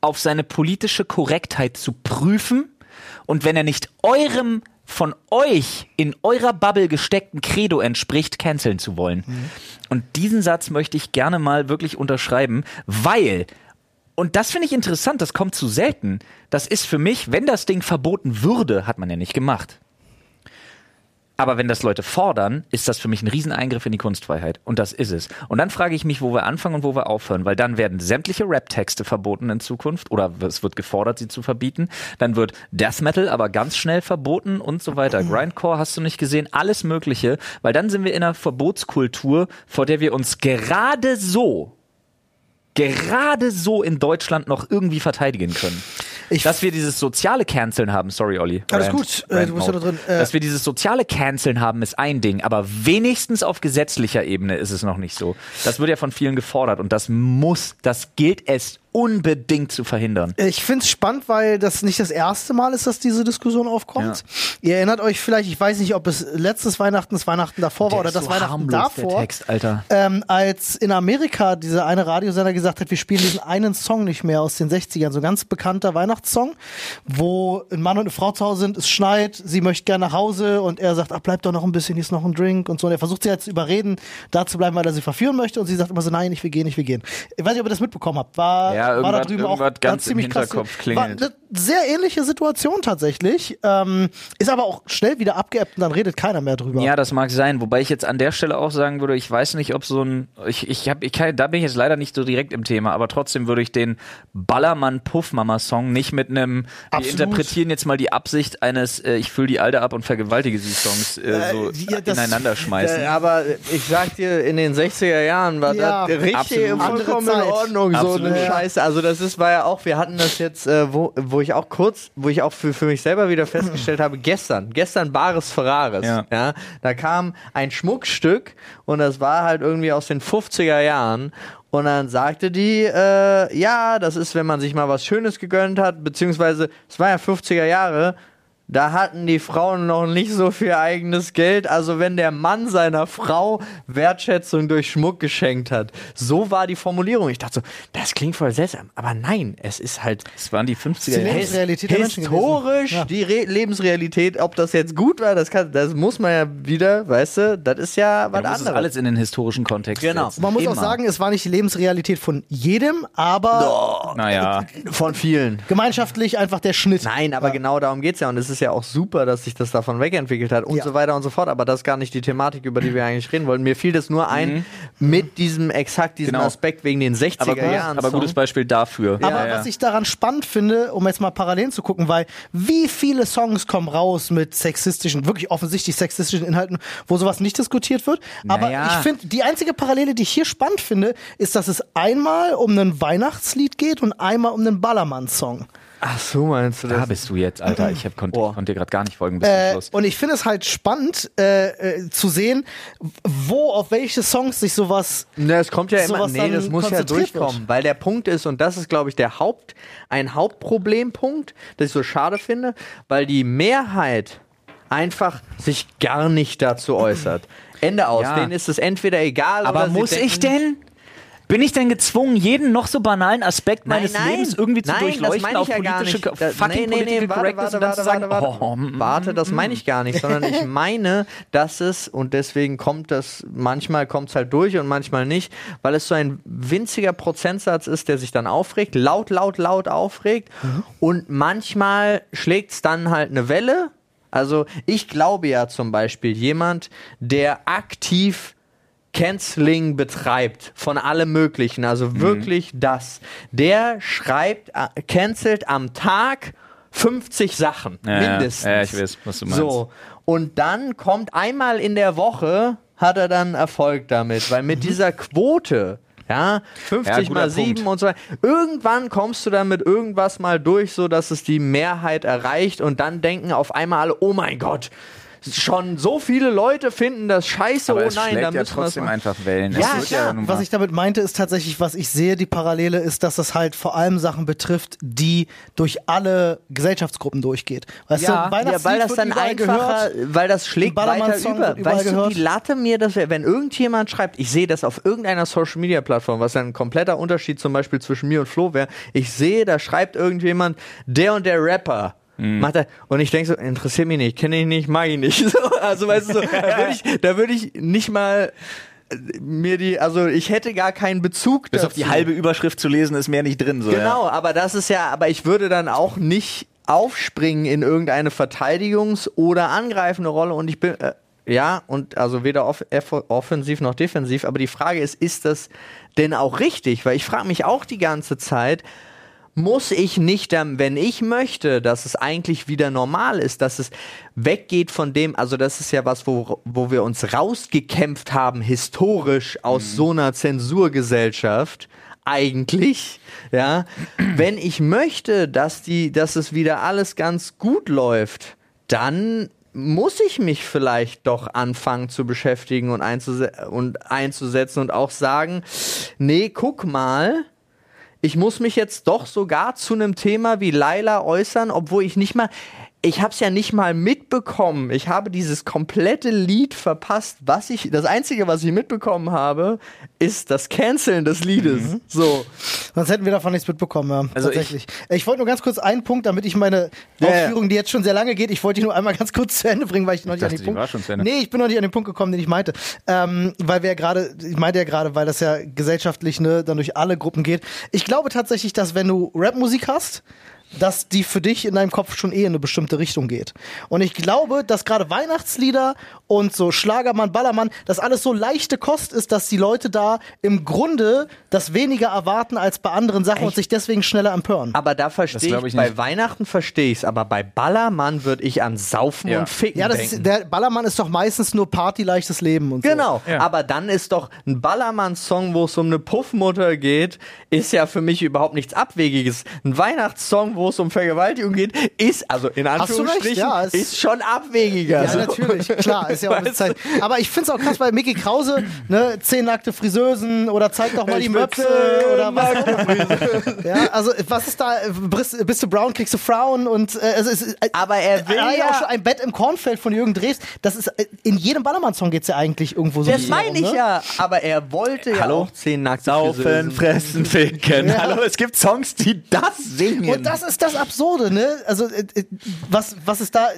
auf seine politische Korrektheit zu prüfen und wenn er nicht eurem von euch in eurer Bubble gesteckten Credo entspricht, canceln zu wollen. Und diesen Satz möchte ich gerne mal wirklich unterschreiben, weil und das finde ich interessant, das kommt zu selten. Das ist für mich, wenn das Ding verboten würde, hat man ja nicht gemacht. Aber wenn das Leute fordern, ist das für mich ein Rieseneingriff in die Kunstfreiheit. Und das ist es. Und dann frage ich mich, wo wir anfangen und wo wir aufhören. Weil dann werden sämtliche Rap-Texte verboten in Zukunft oder es wird gefordert, sie zu verbieten. Dann wird Death Metal aber ganz schnell verboten und so weiter. Grindcore hast du nicht gesehen, alles Mögliche. Weil dann sind wir in einer Verbotskultur, vor der wir uns gerade so gerade so in Deutschland noch irgendwie verteidigen können. Ich- dass wir dieses soziale Canceln haben, sorry Olli. Alles Rant- gut, äh, Rant du bist ja da drin. Äh, dass wir dieses soziale Canceln haben, ist ein Ding, aber wenigstens auf gesetzlicher Ebene ist es noch nicht so. Das wird ja von vielen gefordert und das muss, das gilt es unbedingt zu verhindern. Ich finde es spannend, weil das nicht das erste Mal ist, dass diese Diskussion aufkommt. Ihr erinnert euch vielleicht, ich weiß nicht, ob es letztes Weihnachten, das Weihnachten davor war oder das Weihnachten davor. der Text, Alter. Ähm, als in Amerika dieser eine Radiosender gesagt hat, wir spielen diesen einen Song nicht mehr aus den 60ern, so ein ganz bekannter Weihnachtssong, wo ein Mann und eine Frau zu Hause sind, es schneit, sie möchte gerne nach Hause und er sagt, ach bleib doch noch ein bisschen, hier ist noch ein Drink und so. Und er versucht sie halt zu überreden, da zu bleiben, weil er sie verführen möchte und sie sagt immer so, nein, ich will gehen, ich will gehen. Ich weiß nicht, ob ihr das mitbekommen habt. War, Ja, war da irgendwas- drüben auch ganz war ziemlich im krass. Hinterkopf War klingelt. eine sehr ähnliche Situation tatsächlich. Ähm, ist aber auch schnell wieder abgeebbt und dann redet keiner mehr drüber. Ja, das mag sein. Wobei ich jetzt an der Stelle auch sagen würde, ich weiß nicht, ob so ein, ich, ich hab, ich kann, da bin ich jetzt leider nicht so direkt im Thema, aber trotzdem würde ich den Ballermann Puffmama Song nicht mit einem, wir interpretieren jetzt mal die Absicht eines, äh, ich fülle die Alte ab und vergewaltige sie Songs äh, so ja, das- ineinander schmeißen. Äh, aber ich sag dir, in den 60er Jahren war Ja, das richtig absolut. vollkommen in. Ordnung, so Absolut. eine Ja. Scheiße. Also das ist, war ja auch, wir hatten das jetzt, äh, wo, wo ich auch kurz, wo ich auch für, für mich selber wieder festgestellt habe, gestern, gestern Bares Ferraris, Ja. ja, da kam ein Schmuckstück und das war halt irgendwie aus den 50er Jahren und dann sagte die, äh, ja, das ist, wenn man sich mal was Schönes gegönnt hat, beziehungsweise, es war ja 50er Jahre, da hatten die Frauen noch nicht so viel eigenes Geld. Also wenn der Mann seiner Frau Wertschätzung durch Schmuck geschenkt hat. So war die Formulierung. Ich dachte so, das klingt voll seltsam. Aber nein, es ist halt Das waren die 50er Die Jahre. Lebensrealität historisch. Ja. die Re Lebensrealität. Ob das jetzt gut war, das, kann, das muss man ja wieder, weißt du, das ist ja was es anderes. alles in den historischen Kontext Genau. setzen. Man muss auch Immer. sagen, es war nicht die Lebensrealität von jedem, aber Naja, Von vielen. gemeinschaftlich einfach der Schnitt. Nein, aber genau darum geht's ja. Und es ist ja auch super, dass sich das davon wegentwickelt hat und Ja. so weiter und so fort. Aber das ist gar nicht die Thematik, über die wir eigentlich reden wollen. Mir fiel das nur ein mit diesem exakt diesem Genau. Aspekt wegen den 60er aber, gut, Jahren. aber gutes Beispiel dafür. Aber Ja, ja. was ich daran spannend finde, um jetzt mal Parallelen zu gucken, weil wie viele Songs kommen raus mit sexistischen, wirklich offensichtlich sexistischen Inhalten, wo sowas nicht diskutiert wird. Aber Naja. ich finde, die einzige Parallele, die ich hier spannend finde, ist, dass es einmal um ein Weihnachtslied geht und einmal um einen Ballermann-Song. Ach so, meinst du das? Da bist du jetzt, Alter. Ich hab, konnte, Boah. konnte dir gerade gar nicht folgen bis zum Äh, Schluss. und ich finde es halt spannend äh, äh, zu sehen, wo auf welche Songs sich sowas Ne, es kommt ja immer, sowas nee, das muss ja durchkommen, wird. weil der Punkt ist, und das ist, glaube ich, der Haupt, ein Hauptproblempunkt, das ich so schade finde, weil die Mehrheit einfach sich gar nicht dazu äußert. Ende aus. Ja. Denen ist es entweder egal Aber oder sie muss ich denken- denn? Bin ich denn gezwungen, jeden noch so banalen Aspekt Nein, meines nein. Lebens irgendwie zu Nein, durchleuchten auf ja gar politische, nicht. Da- fucking nee, nee, nee, warte, warte, und dann zu warte, sagen, warte, oh, mm, Warte, das meine ich gar nicht, sondern ich meine, dass es, und deswegen kommt das, manchmal kommt es halt durch und manchmal nicht, weil es so ein winziger Prozentsatz ist, der sich dann aufregt, laut, laut, laut aufregt und manchmal schlägt es dann halt eine Welle. Also ich glaube ja zum Beispiel, jemand, der aktiv Canceling betreibt von allem Möglichen, also wirklich das, der schreibt, äh, cancelt am Tag 50 Sachen, Ja, mindestens. Ja, ich weiß, was du meinst. So, und dann kommt einmal in der Woche, hat er dann Erfolg damit, weil mit dieser Quote, ja, 50 Mhm. Ja, mal 7 Punkt. und so weiter, irgendwann kommst du dann mit irgendwas mal durch, so dass es die Mehrheit erreicht und dann denken auf einmal alle, oh mein Gott, schon so viele Leute finden das scheiße, Aber oh nein, da ja müssen wir trotzdem mal. einfach Wellen. Ja, nun Was ich damit meinte, ist tatsächlich, was ich sehe, die Parallele ist, dass das halt vor allem Sachen betrifft, die durch alle Gesellschaftsgruppen durchgeht. Weißt Ja, du, Weihnachtslied Ja, weil das dann einfacher, gehört. weil das schlägt weiter über. Weißt du, gehört. wie Latte mir das wenn irgendjemand schreibt, ich sehe das auf irgendeiner Social Media Plattform, was ja ein kompletter Unterschied zum Beispiel zwischen mir und Flo wäre. Ich sehe, da schreibt irgendjemand, der und der Rapper. Mhm. Macht er, und ich denke so, interessiert mich nicht, kenne ich nicht, mag ich nicht. So, also weißt du, so, da würde ich, da würd ich nicht mal äh, mir die, also ich hätte gar keinen Bezug Bis dazu. auf die halbe Überschrift zu lesen, ist mehr nicht drin. So, Genau, aber das ist ja, aber ich würde dann auch nicht aufspringen in irgendeine Verteidigungs- oder angreifende Rolle und ich bin, äh, ja, und also weder off offensiv noch defensiv, aber die Frage ist, ist das denn auch richtig? Weil ich frage mich auch die ganze Zeit, muss ich nicht, wenn ich möchte, dass es eigentlich wieder normal ist, dass es weggeht von dem, also das ist ja was, wo, wo wir uns rausgekämpft haben, historisch aus so einer Zensurgesellschaft, eigentlich, ja, wenn ich möchte, dass die, dass es wieder alles ganz gut läuft, dann muss ich mich vielleicht doch anfangen zu beschäftigen und, einzuse und einzusetzen und auch sagen, nee, guck mal, ich muss mich jetzt doch sogar zu einem Thema wie Laila äußern, obwohl ich nicht mal, ich habe es ja nicht mal mitbekommen. Ich habe dieses komplette Lied verpasst. Was ich, das einzige, was ich mitbekommen habe, ist das Canceln des Liedes. So. Sonst hätten wir davon nichts mitbekommen, ja. Also tatsächlich. Ich, wollte nur ganz kurz einen Punkt, damit ich meine ja. Ausführung, die jetzt schon sehr lange geht, ich wollte die nur einmal ganz kurz zu Ende bringen, weil ich noch nicht dachte, an den Punkt. war schon zu Ende. Nee, ich bin noch nicht an den Punkt gekommen, den ich meinte. Ähm, weil wir ja gerade, ich meinte ja gerade, weil das ja gesellschaftlich ne, dann durch alle Gruppen geht. Ich glaube tatsächlich, dass wenn du Rapmusik hast, dass die für dich in deinem Kopf schon eh in eine bestimmte Richtung geht. Und ich glaube, dass gerade Weihnachtslieder und so Schlagermann, Ballermann, das alles so leichte Kost ist, dass die Leute da im Grunde das weniger erwarten als bei anderen Sachen und sich deswegen schneller empören. Aber da verstehe ich, ich bei. Weihnachten verstehe ich es, aber bei Ballermann würde ich an Saufen Ja. und Ficken Ja, das denken. ist, der Ballermann ist doch meistens nur Party, leichtes Leben und so. Genau, Ja. aber dann ist doch ein Ballermann-Song, wo es um eine Puffmutter geht, ist ja für mich überhaupt nichts Abwegiges. Ein Weihnachtssong, wo es um Vergewaltigung geht, ist, also in Anführungsstrichen, ja, es- ist schon abwegiger. Ja, So. natürlich, klar, ist ja auch eine? Zeit. Aber ich finde es auch krass bei Mickey Krause, ne, zehn nackte Friseusen oder zeig doch mal die Ich bin Möpse oder was. ja, also was ist da, bist, bist du brown, kriegst du Frauen und äh, es ist, äh, Aber er will ja- auch schon ein Bett im Kornfeld von Jürgen Drews, das ist, äh, in jedem Ballermann-Song geht's ja eigentlich irgendwo so. Das meine ich ne? ja, aber er wollte ja Hallo? auch zehn nackte Saufen, Friseusen. fressen, ficken. Hallo, es gibt Songs, die das singen. Und das ist das Absurde, ne? Also, äh, äh, was, was ist da?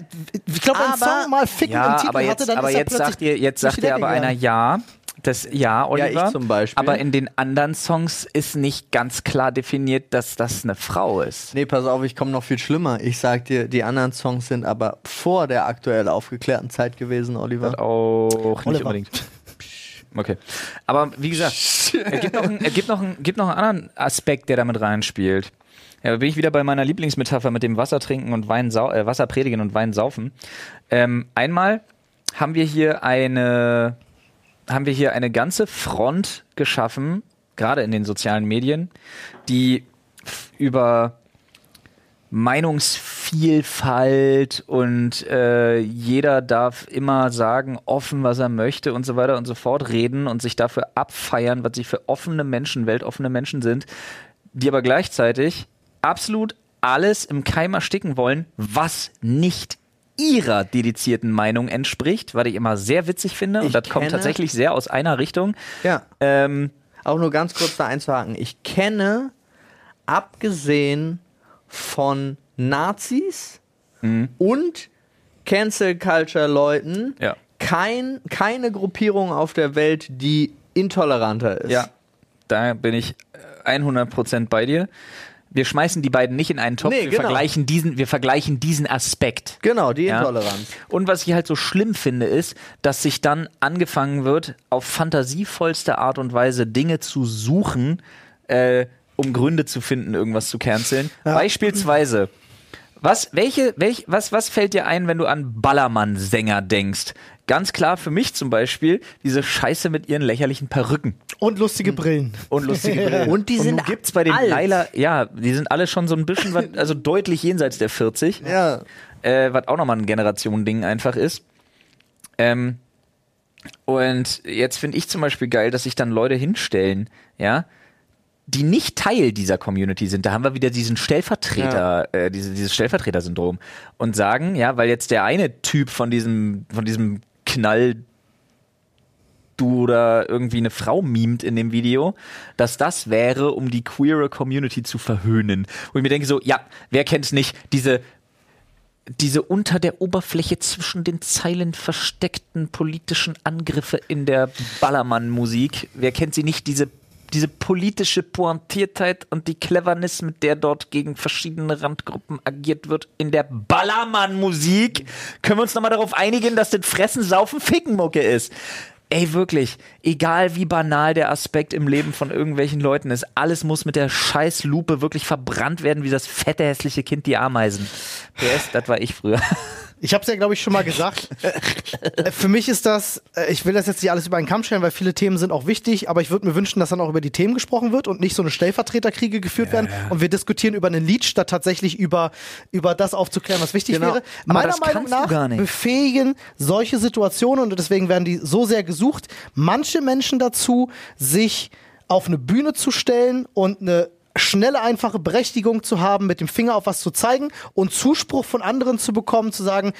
Ich glaube, wenn ein Song mal Ficken im ja, Titel aber jetzt, hatte, dann aber ist er jetzt plötzlich sagt ihr, jetzt sagt ihr aber einer ja. Das ja, Oliver. ich zum Beispiel. Aber in den anderen Songs ist nicht ganz klar definiert, dass das eine Frau ist. Nee, pass auf, ich komme noch viel schlimmer. Ich sag dir, die anderen Songs sind aber vor der aktuell aufgeklärten Zeit gewesen, Oliver. Auch nicht Oliver. unbedingt. Okay. Aber wie gesagt, es gibt noch, einen, es gibt, noch einen, gibt noch einen anderen Aspekt, der damit reinspielt. Ja, da bin ich wieder bei meiner Lieblingsmetapher mit dem Wasser trinken und Wein äh, Wasser predigen und Wein saufen. Ähm, einmal haben wir hier eine haben wir hier eine ganze Front geschaffen, gerade in den sozialen Medien, die über Meinungsvielfalt und äh, jeder darf immer sagen, offen, was er möchte und so weiter und so fort reden und sich dafür abfeiern, was sie für offene Menschen, weltoffene Menschen sind, die aber gleichzeitig absolut alles im Keim ersticken wollen, was nicht ihrer dedizierten Meinung entspricht, was ich immer sehr witzig finde und Ich das kommt tatsächlich sehr aus einer Richtung. Ja. Ähm, auch nur ganz kurz da einzuhaken. Ich kenne, abgesehen von Nazis und Cancel Culture Leuten, Ja. kein, keine Gruppierung auf der Welt, die intoleranter ist. Ja, da bin ich äh, 100% bei dir. Wir schmeißen die beiden nicht in einen Topf, Nee, wir, genau. vergleichen diesen, wir vergleichen diesen Aspekt. Genau, die Ja. Intoleranz. Und was ich halt so schlimm finde, ist, dass sich dann angefangen wird, auf fantasievollste Art und Weise Dinge zu suchen, äh, um Gründe zu finden, irgendwas zu canceln. Beispielsweise, was, welche, welch, was, was fällt dir ein, wenn du an Ballermann-Sänger denkst? Ganz klar für mich zum Beispiel diese Scheiße mit ihren lächerlichen Perücken Und lustige Brillen. und lustige Brillen. Und die sind nun gibt's bei den alt. leider, ja, die sind alle schon so ein bisschen, was- also deutlich jenseits der 40 Ja. äh, was auch nochmal ein Generationending einfach ist. Ähm, und jetzt finde ich zum Beispiel geil, dass sich dann Leute hinstellen, ja, die nicht Teil dieser Community sind. Da haben wir wieder diesen Stellvertreter, äh, diese, dieses Stellvertreter-Syndrom und sagen, ja, weil jetzt der eine Typ von diesem, von diesem Knall du oder irgendwie eine Frau mimt in dem Video, dass das wäre, um die queere Community zu verhöhnen. Und ich mir denke so, ja, wer kennt's nicht, diese diese unter der Oberfläche zwischen den Zeilen versteckten politischen Angriffe in der Ballermann-Musik. Wer kennt sie nicht? Diese, diese politische Pointiertheit und die Cleverness, mit der dort gegen verschiedene Randgruppen agiert wird in der Ballermann-Musik. Können wir uns nochmal darauf einigen, dass das Fressen, Saufen, Ficken-Mucke ist? Ey, wirklich, egal wie banal der Aspekt im Leben von irgendwelchen Leuten ist, alles muss mit der scheiß Lupe wirklich verbrannt werden, wie das fette, hässliche Kind die Ameisen. PS, das war ich früher. Ich habe es ja, glaube ich, schon mal gesagt. Äh, Für mich ist das, äh, ich will das jetzt nicht alles über einen Kamm stellen, weil viele Themen sind auch wichtig, aber ich würde mir wünschen, dass dann auch über die Themen gesprochen wird und nicht so eine Stellvertreterkriege geführt werden und wir diskutieren über einen Lied, statt tatsächlich über, über das aufzuklären, was wichtig Genau. wäre. Aber Meiner Meinung nach befähigen solche Situationen und deswegen werden die so sehr gesucht, manche Menschen dazu, sich auf eine Bühne zu stellen und eine schnelle, einfache Berechtigung zu haben, mit dem Finger auf was zu zeigen und Zuspruch von anderen zu bekommen, zu sagen,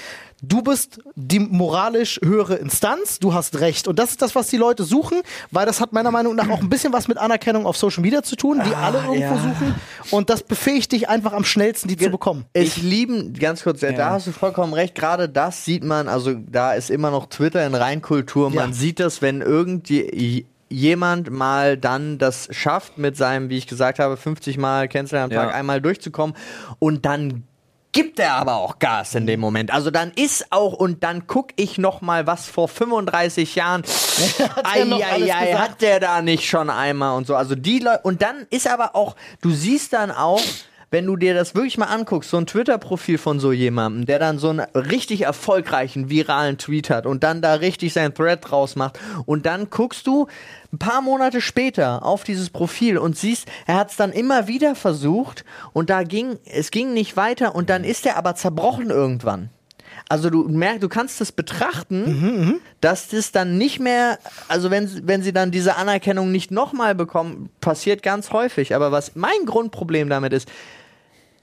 du bist die moralisch höhere Instanz, du hast recht. Und das ist das, was die Leute suchen, weil das hat meiner Meinung nach auch ein bisschen was mit Anerkennung auf Social Media zu tun, die alle irgendwo ja. suchen. Und das befähigt dich einfach am schnellsten, die zu bekommen. Ich lieben, ganz kurz, da hast du vollkommen recht, gerade das sieht man, also da ist immer noch Twitter in Reinkultur, man Ja. sieht das, wenn irgendwie jemand mal dann das schafft, mit seinem, wie ich gesagt habe, 50 Mal Cancel am Tag Ja. einmal durchzukommen und dann gibt er aber auch Gas in dem Moment. Also dann ist auch, und dann guck ich noch mal, was vor 35 Jahren, alles Eieiei, gesagt? hat der da nicht schon einmal und so. Also die Leute, und dann ist aber auch, du siehst dann auch, wenn du dir das wirklich mal anguckst, so ein Twitter-Profil von so jemandem, der dann so einen richtig erfolgreichen, viralen Tweet hat und dann da richtig sein Thread draus macht und dann guckst du ein paar Monate später auf dieses Profil und siehst, er hat es dann immer wieder versucht und da ging, es ging nicht weiter und dann ist er aber zerbrochen irgendwann. Also du merkst, du kannst das betrachten, dass das dann nicht mehr, also wenn, wenn sie dann diese Anerkennung nicht nochmal bekommen, passiert ganz häufig. Aber was mein Grundproblem damit ist,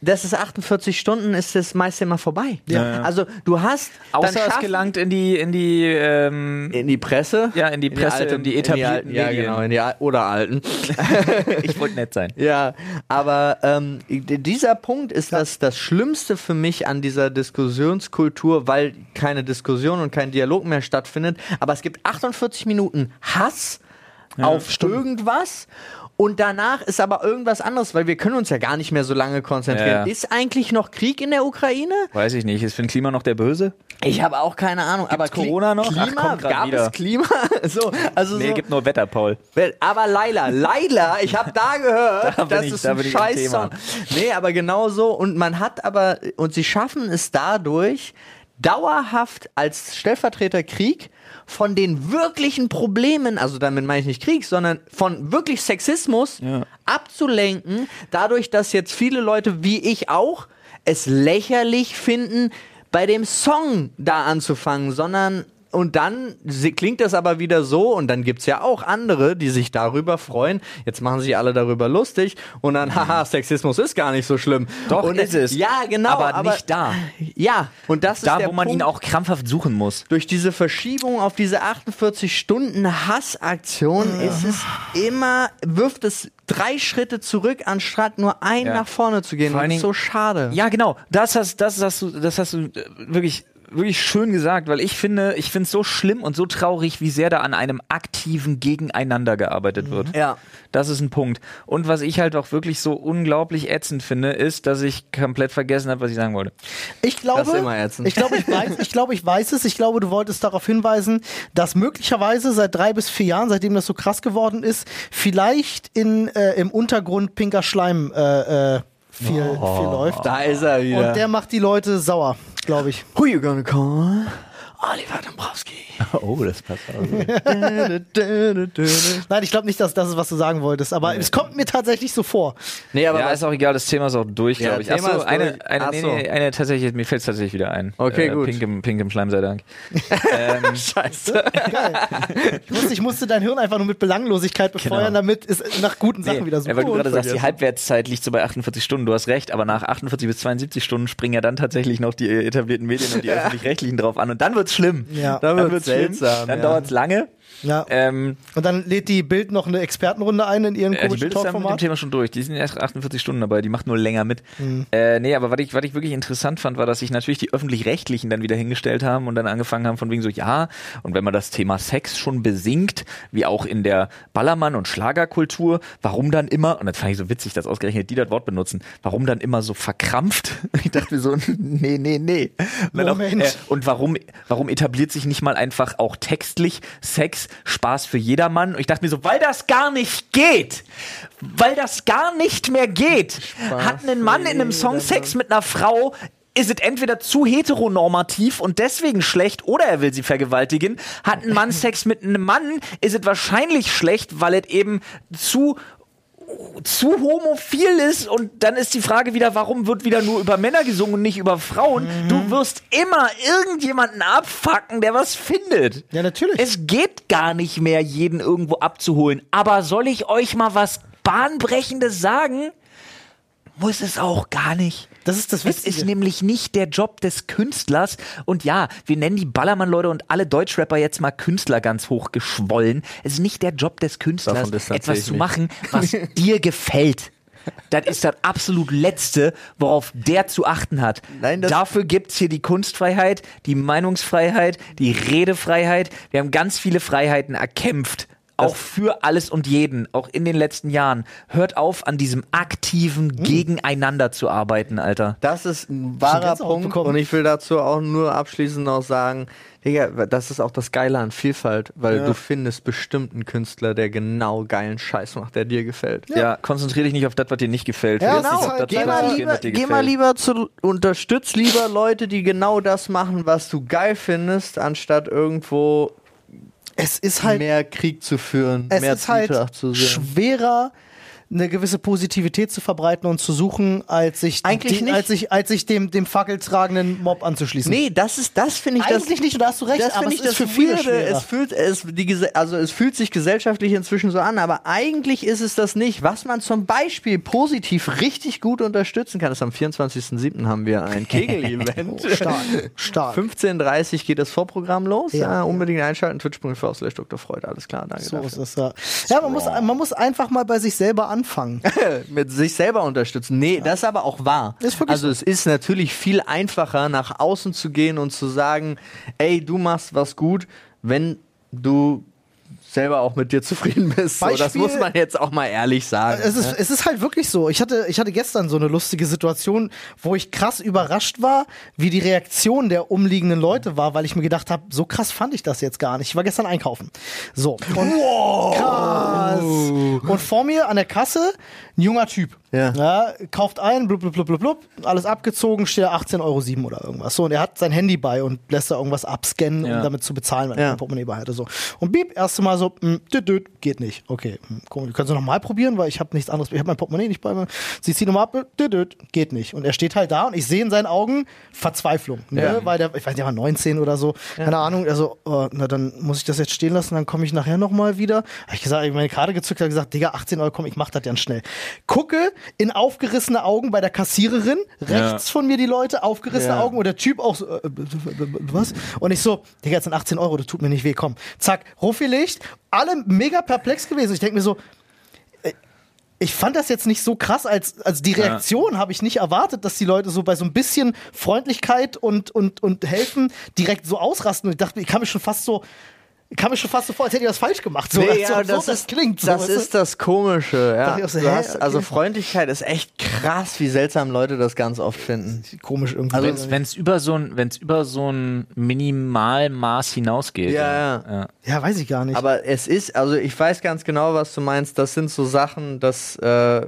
das ist 48 Stunden, ist das meiste immer vorbei. Also du hast dann Außer es gelangt in die, in die, ähm, in die Presse. Ja, in die Presse, in die etablierten alten, Ja, Medien. genau, in die Al- oder alten. ich wollte nett sein. Ja, aber ähm, dieser Punkt ist das, das Schlimmste für mich an dieser Diskussionskultur, weil keine Diskussion und kein Dialog mehr stattfindet. Aber es gibt 48 Minuten Hass auf irgendwas. Und danach ist aber irgendwas anderes, weil wir können uns ja gar nicht mehr so lange konzentrieren. Ja. Ist eigentlich noch Krieg in der Ukraine? Weiß ich nicht. Ist Finn Klima noch der Böse? Ich habe auch keine Ahnung. aber Kli- Corona noch? Ach, Klima? grad Gab wieder. es Klima? so, also Nee, so. gibt nur Wetter, Paul. Aber Laila, Laila, ich habe da gehört, Da das ich- ist da ein scheiß. Song. Nee, aber genau so. Und man hat aber, und sie schaffen es dadurch, dauerhaft als Stellvertreter Krieg von den wirklichen Problemen, also damit meine ich nicht Krieg, sondern von wirklich Sexismus abzulenken, dadurch, dass jetzt viele Leute, wie ich auch, es lächerlich finden, bei dem Song da anzufangen, sondern und dann klingt das aber wieder so und dann gibt's ja auch andere, die sich darüber freuen. Jetzt machen sich alle darüber lustig und dann, haha, Sexismus ist gar nicht so schlimm. Doch, und ist es. Ja, genau. Aber nicht da. Ja, und das ist Da, wo man Punkt, ihn auch krampfhaft suchen muss. durch diese Verschiebung auf diese 48 Stunden Hassaktion ist es immer, wirft es drei Schritte zurück, anstatt nur einen Ja. nach vorne zu gehen. Vor das ist so schade. Ja, genau. Das hast, das hast du, das hast du äh, wirklich, wirklich schön gesagt, weil ich finde, ich finde es so schlimm und so traurig, wie sehr da an einem aktiven Gegeneinander gearbeitet wird. Ja. Das ist ein Punkt. Und was ich halt auch wirklich so unglaublich ätzend finde, ist, dass ich komplett vergessen habe, was ich sagen wollte. Ich glaube, Das ist immer ätzend. ich glaube, ich weiß, ich glaube, ich weiß es. Ich glaube, du wolltest darauf hinweisen, dass möglicherweise seit drei bis vier Jahren, seitdem das so krass geworden ist, vielleicht in, äh, im Untergrund pinker Schleim äh, äh, viel, viel läuft. Da ist er wieder. Und der macht die Leute sauer, glaube ich. Who you gonna call? Oliver Dombrowski. Oh, das passt auch. Nein, ich glaube nicht, dass das ist, was du sagen wolltest, aber es kommt mir tatsächlich so vor. nee, aber ja, ist auch egal, das Thema ist auch durch, Ja, glaube ich. Achso, eine, eine, Ach nee, so. nee, eine tatsächlich, mir fällt es tatsächlich wieder ein. Okay, äh, gut. Pink im, Pink im Schleim sei Dank. ähm, Scheiße. Ich wusste, ich musste dein Hirn einfach nur mit Belanglosigkeit befeuern, Genau. damit es nach guten Sachen Nee, wieder so ja, weil du gerade sagst, die. Halbwertszeit liegt so bei 48 Stunden. Du hast recht, aber nach 48 bis 72 Stunden springen ja dann tatsächlich noch die etablierten Medien und die öffentlich-rechtlichen drauf an. Und dann wird's schlimm. Ja. Dann Dann wird's schlimm. seltsam, Dann ja. dauert's lange. Ja. Ähm, Und dann lädt die Bild noch eine Expertenrunde ein in ihren die komischen Bild ist mit dem Talkformat. Thema schon durch. Die sind erst 48 Stunden dabei, die macht nur länger mit. Mhm. Äh, nee, aber was ich, was ich wirklich interessant fand, war, dass sich natürlich die Öffentlich-Rechtlichen dann wieder hingestellt haben und dann angefangen haben von wegen so, ja, und wenn man das Thema Sex schon besingt, wie auch in der Ballermann- und Schlagerkultur, warum dann immer, und das fand ich so witzig, dass ausgerechnet die das Wort benutzen, warum dann immer so verkrampft? Ich dachte mir so, nee, nee, nee. Und, auch, äh, und warum, warum etabliert sich nicht mal einfach auch textlich Sex, Spaß für jedermann? Und ich dachte mir so, weil das gar nicht geht. Weil das gar nicht mehr geht. Hat ein Mann in einem Song Sex mit einer Frau, ist es entweder zu heteronormativ und deswegen schlecht oder er will sie vergewaltigen. Hat ein Mann Sex mit einem Mann, ist es wahrscheinlich schlecht, weil es eben zu zu homophil ist und dann ist die Frage wieder, warum wird wieder nur über Männer gesungen und nicht über Frauen? Du wirst immer irgendjemanden abfacken, der was findet. Ja, natürlich. Es geht gar nicht mehr, jeden irgendwo abzuholen. Aber soll ich euch mal was Bahnbrechendes sagen? Muss es auch gar nicht. Das ist das Es Witzige. ist nämlich nicht der Job des Künstlers. Und ja, wir nennen die Ballermann-Leute und alle Deutschrapper jetzt mal Künstler ganz hoch geschwollen. Es ist nicht der Job des Künstlers, etwas zu machen, was dir gefällt. Das ist das absolut Letzte, worauf der zu achten hat. Nein, das- Dafür gibt's hier die Kunstfreiheit, die Meinungsfreiheit, die Redefreiheit. Wir haben ganz viele Freiheiten erkämpft. Auch für alles und jeden, auch in den letzten Jahren. Hört auf, an diesem aktiven Hm. Gegeneinander zu arbeiten, Alter. Das ist ein wahrer Punkt bekommen. und ich will dazu auch nur abschließend noch sagen, Digga, das ist auch das Geile an Vielfalt, weil Ja. du findest bestimmt einen Künstler, der genau geilen Scheiß macht, der dir gefällt. Ja, konzentriere dich nicht auf das, was dir nicht gefällt. Ja, genau. nicht das Geh mal lieber, geh mal gefällt. lieber zu, unterstütz lieber Leute, die genau das machen, was du geil findest, anstatt irgendwo Es ist halt mehr Krieg zu führen, es mehr ist halt Zwietracht zu sehen. schwerer, eine gewisse Positivität zu verbreiten und zu suchen, als sich, Eigentlich die, nicht. als sich, als sich dem, dem fackeltragenden Mob anzuschließen. Nee, das ist, das finde ich das. Eigentlich nicht, und da hast du recht, Das aber finde es ich ist das für viele Weirde. schwerer. Es fühlt, es, die, Gese- also es fühlt sich gesellschaftlich inzwischen so an, aber eigentlich ist es das nicht. Was man zum Beispiel positiv richtig gut unterstützen kann, ist am 24.07. haben wir ein Kegel-Event. Oh, stark, stark. 15.30 Uhr geht das Vorprogramm los. Ja. Ja, unbedingt einschalten. Twitch.tv slash Dr. Freud. Alles klar, danke So ist dafür. es ja. Ja, man muss, man muss einfach mal bei sich selber anfangen. Mit sich selber unterstützen. Nee, das ist aber auch wahr. Also es ist natürlich viel einfacher, nach außen zu gehen und zu sagen, ey, du machst was gut, wenn du selber auch mit dir zufrieden bist. So, das Beispiel- muss man jetzt auch mal ehrlich sagen. Es ist, ne? es ist halt wirklich so. Ich hatte, ich hatte gestern so eine lustige Situation, wo ich krass überrascht war, wie die Reaktion der umliegenden Leute war, weil ich mir gedacht habe, so krass fand ich das jetzt gar nicht. Ich war gestern einkaufen. So. Und krass. Und vor mir an der Kasse Ein junger Typ. Ja. kauft ein, blub, blub, blub, blub, blub, alles abgezogen, steht da 18,07 Euro oder irgendwas. So, und er hat sein Handy bei und lässt da irgendwas abscannen, Ja. um damit zu bezahlen, weil er Ja. kein Portemonnaie bei hatte. So. Und Beep, erste Mal so, mh, düt, düt, geht nicht. Okay, hm, komisch. Können Sie nochmal probieren, weil ich habe nichts anderes, ich habe mein Portemonnaie nicht bei mir. Sie ziehen nochmal ab, düt, düt, geht nicht. Und er steht halt da und ich sehe in seinen Augen Verzweiflung. Ne? Ja. Weil der, ich weiß nicht, er war 19 oder so, keine Ahnung. Also, oh, na dann muss ich das jetzt stehen lassen, dann komme ich nachher nochmal wieder. Hab ich gesagt, ich meine Karte gezückt, habe gesagt, Digga, 18 Euro, komm, ich mach das ganz schnell. Gucke in aufgerissene Augen bei der Kassiererin, rechts von mir die Leute, aufgerissene Ja. Augen und der Typ auch so, äh, was? Und ich so, Digga, jetzt sind 18 Euro, das tut mir nicht weh, komm. Zack, Ruffi alle mega perplex gewesen. Ich denke mir so, äh, ich fand das jetzt nicht so krass, als, als die Reaktion habe ich nicht erwartet, dass die Leute so bei so ein bisschen Freundlichkeit und, und, und helfen direkt so ausrasten. Und ich dachte, ich kann mich schon fast so, kam mir schon fast so vor, als hätte ich was falsch gemacht. So, Nee, so, ja, so, das, ist, klingt. So, das ist das Komische. Ja. So, hast, Also okay. Freundlichkeit ist echt krass, wie seltsam Leute das ganz oft finden. komisch irgendwie. Also wenn es über so ein, wenn es über so ein Minimalmaß hinausgeht. Ja, ja. ja, weiß ich gar nicht. Aber es ist, also ich weiß ganz genau, was du meinst. Das sind so Sachen, dass äh,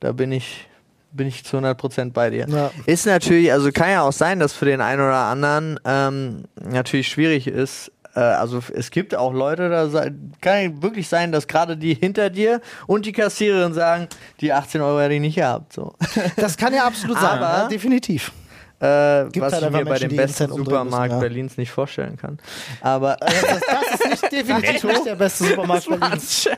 da bin ich bin ich zu 100% bei dir. Ja. Ist natürlich, also kann ja auch sein, dass für den einen oder anderen ähm, natürlich schwierig ist. Äh, also es gibt auch Leute, da kann wirklich sein, dass gerade die hinter dir und die Kassiererin sagen, die 18 Euro hätte ich nicht gehabt. So. das kann ja absolut sein, Aber- ja, definitiv. Äh, was halt ich mir bei dem besten Supermarkt müssen, ja. Berlins nicht vorstellen kann. Aber Das, das ist nicht definitiv nicht der beste Supermarkt Berlins.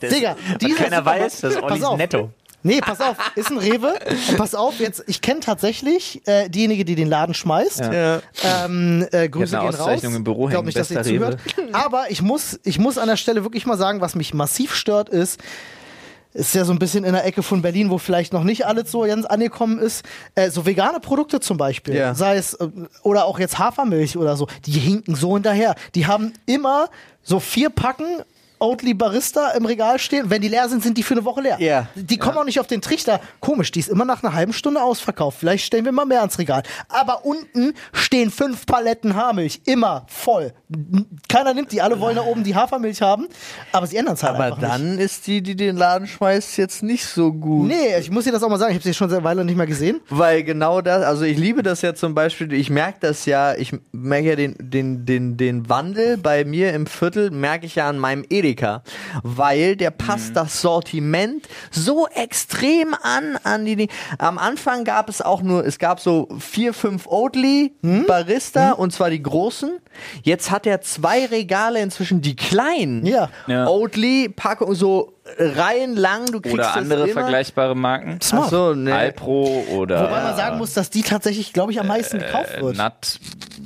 Digga, dieser keiner Supermarkt- weiß, das ist Ollis auf. Netto. Nee, pass auf, ist ein Rewe. Und pass auf, jetzt, ich kenne tatsächlich äh, diejenige, die den Laden schmeißt. ja. Ähm, äh, Grüße eine gehen Auszeichnung raus. im Büro Glaub hängen, nicht, dass sie bester zuhört. Aber ich muss, ich muss an der Stelle wirklich mal sagen, was mich massiv stört, ist, ist ja so ein bisschen in der Ecke von Berlin, wo vielleicht noch nicht alles so ganz angekommen ist. Äh, so vegane Produkte zum Beispiel, Ja. sei es äh, oder auch jetzt Hafermilch oder so, die hinken so hinterher. Die haben immer so vier Packen Oatly Barista im Regal stehen. Wenn die leer sind, sind die für eine Woche leer. Ja. Die kommen auch nicht auf den Trichter. Komisch, die ist immer nach einer halben Stunde ausverkauft. Vielleicht stellen wir mal mehr ans Regal. Aber unten stehen fünf Paletten Haarmilch. Immer voll. Keiner nimmt die. Alle wollen da oben die Hafermilch haben. Aber sie ändern es halt Aber einfach nicht. dann ist die, die den Laden schmeißt, jetzt nicht so gut. Nee, ich muss dir das auch mal sagen. Ich habe sie schon seit einer Weile nicht mehr gesehen. Weil genau das, also ich liebe das ja zum Beispiel, ich merke das ja, ich merke ja den, den, den, den Wandel bei mir im Viertel, merke ich ja an meinem Edeka. Weil der passt das Sortiment so extrem an, an die, die. Am Anfang gab es auch nur, es gab so vier, fünf Oatly Barista und zwar die großen. Jetzt hat er zwei Regale inzwischen, die kleinen. Ja. Ja. Oatly Packung so reihenlang, du kriegst Oder das andere immer. vergleichbare Marken. Smart. Ach so, nee. Alpro oder Wobei man sagen muss, dass die tatsächlich, glaube ich, am meisten gekauft äh, wird.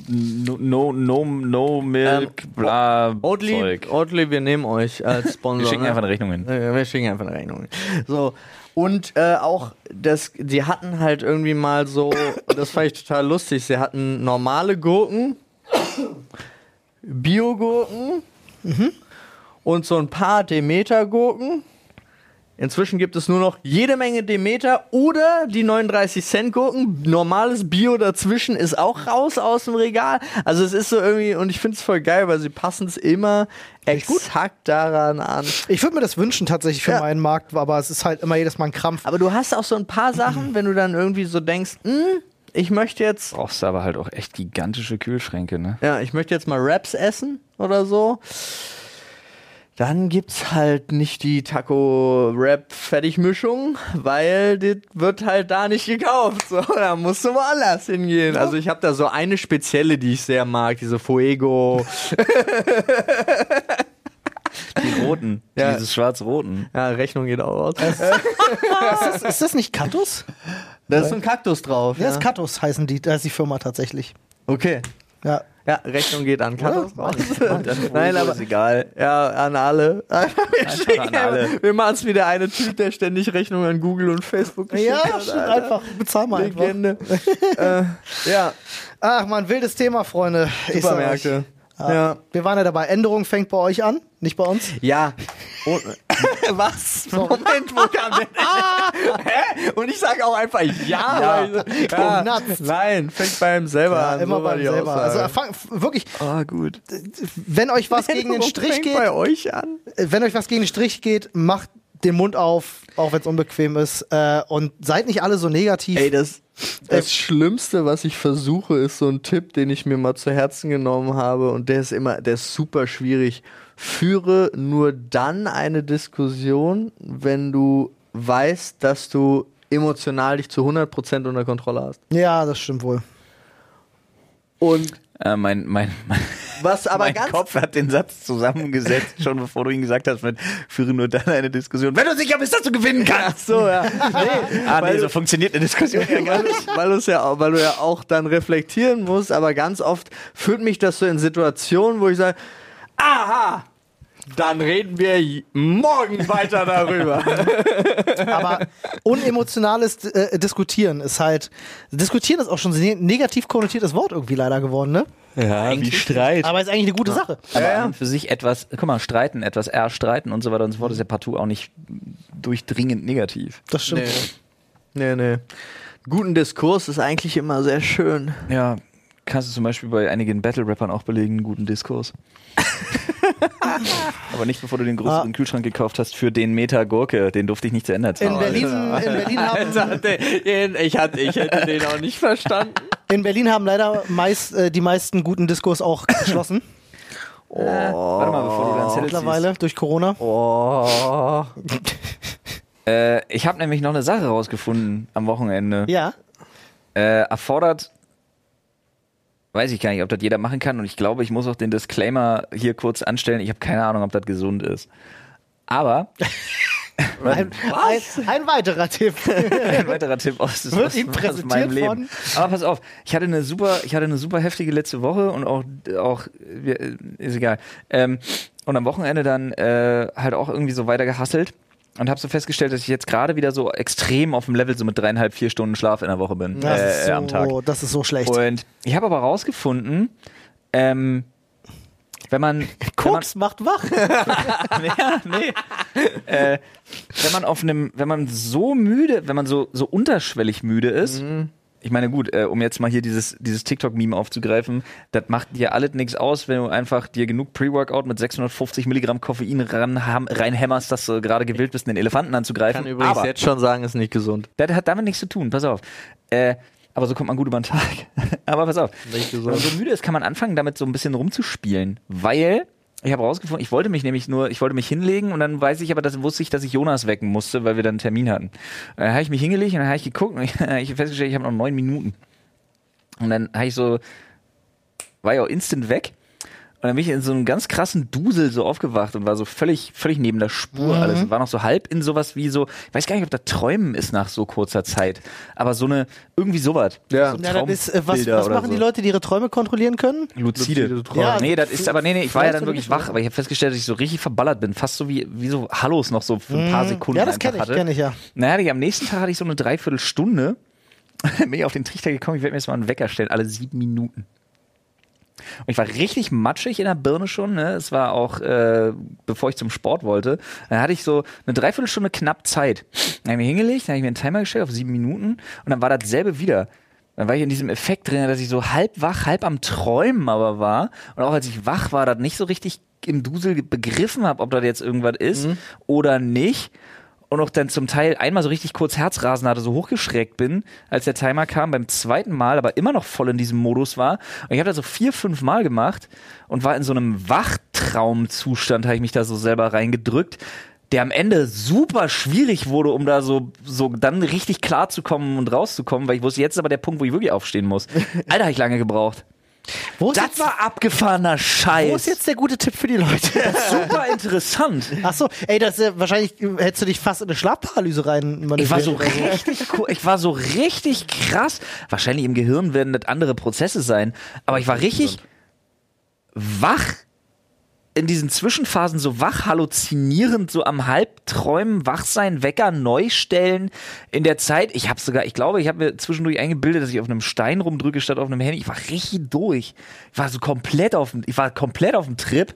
Nut, no, no, no, no Milk, bla, Oatly, Zeug. Oatly, wir nehmen euch als Sponsor. Wir schicken ne? einfach eine Rechnung hin. Wir schicken einfach eine Rechnung. hin. So. Und äh, auch, das, die hatten halt irgendwie mal so, das fand ich total lustig, sie hatten normale Gurken, Biogurken und so ein paar Demeter-Gurken. Inzwischen gibt es nur noch jede Menge Demeter oder die 39 Cent Gurken. Normales Bio dazwischen ist auch raus aus dem Regal. Also es ist so irgendwie, und ich finde es voll geil, weil sie passen es immer exakt daran an. Ich würde mir das wünschen tatsächlich für Ja. meinen Markt, aber es ist halt immer jedes Mal ein Krampf. Aber du hast auch so ein paar Sachen, wenn du dann irgendwie so denkst, hm, ich möchte jetzt, Brauchst du aber halt auch echt gigantische Kühlschränke, ne? ja, ich möchte jetzt mal Wraps essen oder so. Dann gibt's halt nicht die Taco-Wrap-Fertigmischung, weil das wird halt da nicht gekauft. So, da musst du woanders hingehen. Also ich habe da so eine spezielle, die ich sehr mag, diese Fuego. Die roten, Ja. dieses schwarz-roten. Ja, Rechnung geht auch raus. ist, das, ist das nicht Kattus? Da ist so ein Kaktus drauf. Ja, Ja, ist Kattus heißen die, da ist die Firma tatsächlich. Okay. Ja. Ja, Rechnung geht an Kaktus. Dann Nein, aber ist egal. Ja, an alle. wir, an alle. wir machen es wie der eine Typ, der ständig Rechnungen an Google und Facebook geschickt Ja, hat. Alter. einfach. Bezahl mal einfach. Legende. äh, ja, Ach man, wildes Thema, Freunde. Supermärkte. Ja. Wir waren ja dabei. Änderung fängt bei euch an, nicht bei uns. Ja. Und, was? Moment, wo kam der? Hä? Und ich sage auch einfach ja. Ja. ich- ja. Nuts. Nein, fängt bei ihm selber Ja, an. immer so beim selber. Also Aussage. fang, wirklich, Ah, gut. wenn euch was gegen den Strich geht, bei euch an? wenn euch was gegen den Strich geht, macht den Mund auf, auch wenn es unbequem ist. Äh, und seid nicht alle so negativ. Ey, das, das Schlimmste, was ich versuche, ist so ein Tipp, den ich mir mal zu Herzen genommen habe und der ist immer, der ist super schwierig. Führe nur dann eine Diskussion, wenn du weißt, dass du emotional dich zu 100% unter Kontrolle hast. Ja, das stimmt wohl. Und Äh, mein, mein, mein, was aber mein ganz Kopf hat den Satz zusammengesetzt, schon bevor du ihn gesagt hast, mit führe nur dann eine Diskussion, wenn du sicher bist, dass du gewinnen kannst. so, ja. Nee, Ah, nee, so du- funktioniert eine Diskussion ja gar weil, nicht. du- weil, ja, auch- weil du ja auch dann reflektieren musst, aber ganz oft führt mich das so in Situationen, wo ich sage, aha, dann reden wir morgen weiter darüber. Aber unemotionales äh, Diskutieren ist halt. Diskutieren ist auch schon ein ne- negativ konnotiertes Wort irgendwie leider geworden, ne? Ja, wie Streit. Aber ist eigentlich eine gute Sache. Aber und für sich etwas, guck mal, streiten, etwas erstreiten und so weiter und so fort ist ja partout auch nicht durchdringend negativ. Das stimmt. Nee, nee. Guten Diskurs ist eigentlich immer sehr schön. Ja, kannst du zum Beispiel bei einigen Battle-Rappern auch belegen, einen guten Diskurs. Aber nicht bevor du den größeren Ah. Kühlschrank gekauft hast für den Meter Gurke. Den durfte ich nicht zu Ende erzählen. In Berlin, in, Berlin haben, Den, ich, hatte, ich hätte den auch nicht verstanden. in Berlin haben leider meist, äh, die meisten guten Diskurs auch geschlossen. Warte mal, bevor du deinen Zettel mittlerweile durch Corona. Oh. ziehst. Äh, ich habe nämlich noch eine Sache rausgefunden am Wochenende. Ja. Äh, erfordert, weiß ich gar nicht, ob das jeder machen kann. Und ich glaube, ich muss auch den Disclaimer hier kurz anstellen. Ich habe keine Ahnung, ob das gesund ist. Aber Ein, ein, ein weiterer Tipp. ein weiterer Tipp aus, Wird aus, aus präsentiert meinem Leben. von- Aber pass auf, ich hatte eine super, ich hatte eine super heftige letzte Woche und auch, auch ist egal. Ähm, und am Wochenende dann äh, halt auch irgendwie so weiter gehasselt und habe so festgestellt, dass ich jetzt gerade wieder so extrem auf dem Level so mit dreieinhalb, vier Stunden Schlaf in der Woche bin, Das, äh, ist so, am Tag. das ist so schlecht. Und ich habe aber rausgefunden, ähm, wenn man, wenn man Koks macht wach. ja, nee. äh, wenn man auf einem, wenn man so müde, wenn man so, so unterschwellig müde ist, ich meine, gut, äh, um jetzt mal hier dieses, dieses TikTok-Meme aufzugreifen, das macht dir alles nichts aus, wenn du einfach dir genug Pre-Workout mit 650 Milligramm Koffein ran, ham- reinhämmerst, dass du gerade gewillt bist, einen Elefanten Ich anzugreifen. kann übrigens aber jetzt schon sagen, ist nicht gesund. das hat damit nichts zu tun, pass auf. Äh, aber so kommt man gut über den Tag. aber pass auf. Nicht Wenn man so müde ist, kann man anfangen, damit so ein bisschen rumzuspielen. Weil, ich habe rausgefunden, ich wollte mich nämlich nur, ich wollte mich hinlegen und dann weiß ich aber, dass wusste ich, dass ich Jonas wecken musste, weil wir dann einen Termin hatten. Und dann habe ich mich hingelegt und dann habe ich geguckt und ich habe festgestellt, ich habe noch neun Minuten. Und dann habe ich so, war ja auch instant weg. Und dann bin ich in so einem ganz krassen Dusel so aufgewacht und war so völlig, völlig neben der Spur alles. War noch so halb in sowas wie so, ich weiß gar nicht, ob das Träumen ist nach so kurzer Zeit, aber so eine, irgendwie sowas. Ja. so Ja, das ist, äh, was was machen so. die Leute, die ihre Träume kontrollieren können? Luzide. Luzide Träume. Ja, nee, das ist aber, nee, nee, ich war ja dann wirklich wach, aber ich habe festgestellt, dass ich so richtig verballert bin. Fast so wie, wie so Hallos noch so für ein paar Sekunden Ja, das kenne ich, kenne ich ja. Naja, am nächsten Tag hatte ich so eine Dreiviertelstunde. bin ich auf den Trichter gekommen, ich werde mir jetzt mal einen Wecker stellen, alle sieben Minuten. Und ich war richtig matschig in der Birne schon. Ne? Es war auch, äh, bevor ich zum Sport wollte, dann hatte ich so eine Dreiviertelstunde knapp Zeit. Dann habe ich mich hingelegt, dann habe ich mir einen Timer gestellt auf sieben Minuten und dann war dasselbe wieder. Dann war ich in diesem Effekt drin, dass ich so halb wach, halb am Träumen aber war. Und auch als ich wach war, das nicht so richtig im Dusel begriffen habe, ob das jetzt irgendwas ist oder nicht. Und auch dann zum Teil einmal so richtig kurz Herzrasen hatte, so hochgeschreckt bin, als der Timer kam, beim zweiten Mal, aber immer noch voll in diesem Modus war. Und ich habe das so vier, fünf Mal gemacht und war in so einem Wachtraumzustand, habe ich mich da so selber reingedrückt, der am Ende super schwierig wurde, um da so, so dann richtig klar zu kommen und rauszukommen, weil ich wusste, jetzt ist aber der Punkt, wo ich wirklich aufstehen muss. Alter, habe ich lange gebraucht. Wo ist, Das jetzt, war abgefahrener Scheiß. wo ist jetzt der gute Tipp für die Leute? super interessant. Ach so, ey, das ja, wahrscheinlich äh, hättest du dich fast in eine Schlafparalyse rein Ich war so richtig cool, ich war so richtig krass. Wahrscheinlich im Gehirn werden das andere Prozesse sein, aber ich war richtig wach in diesen Zwischenphasen so wach halluzinierend so am Halbträumen wach sein Wecker neu stellen in der Zeit ich habe sogar ich glaube ich habe mir zwischendurch eingebildet dass ich auf einem Stein rumdrücke statt auf einem Handy ich war richtig durch ich war so komplett auf dem ich war komplett auf dem Trip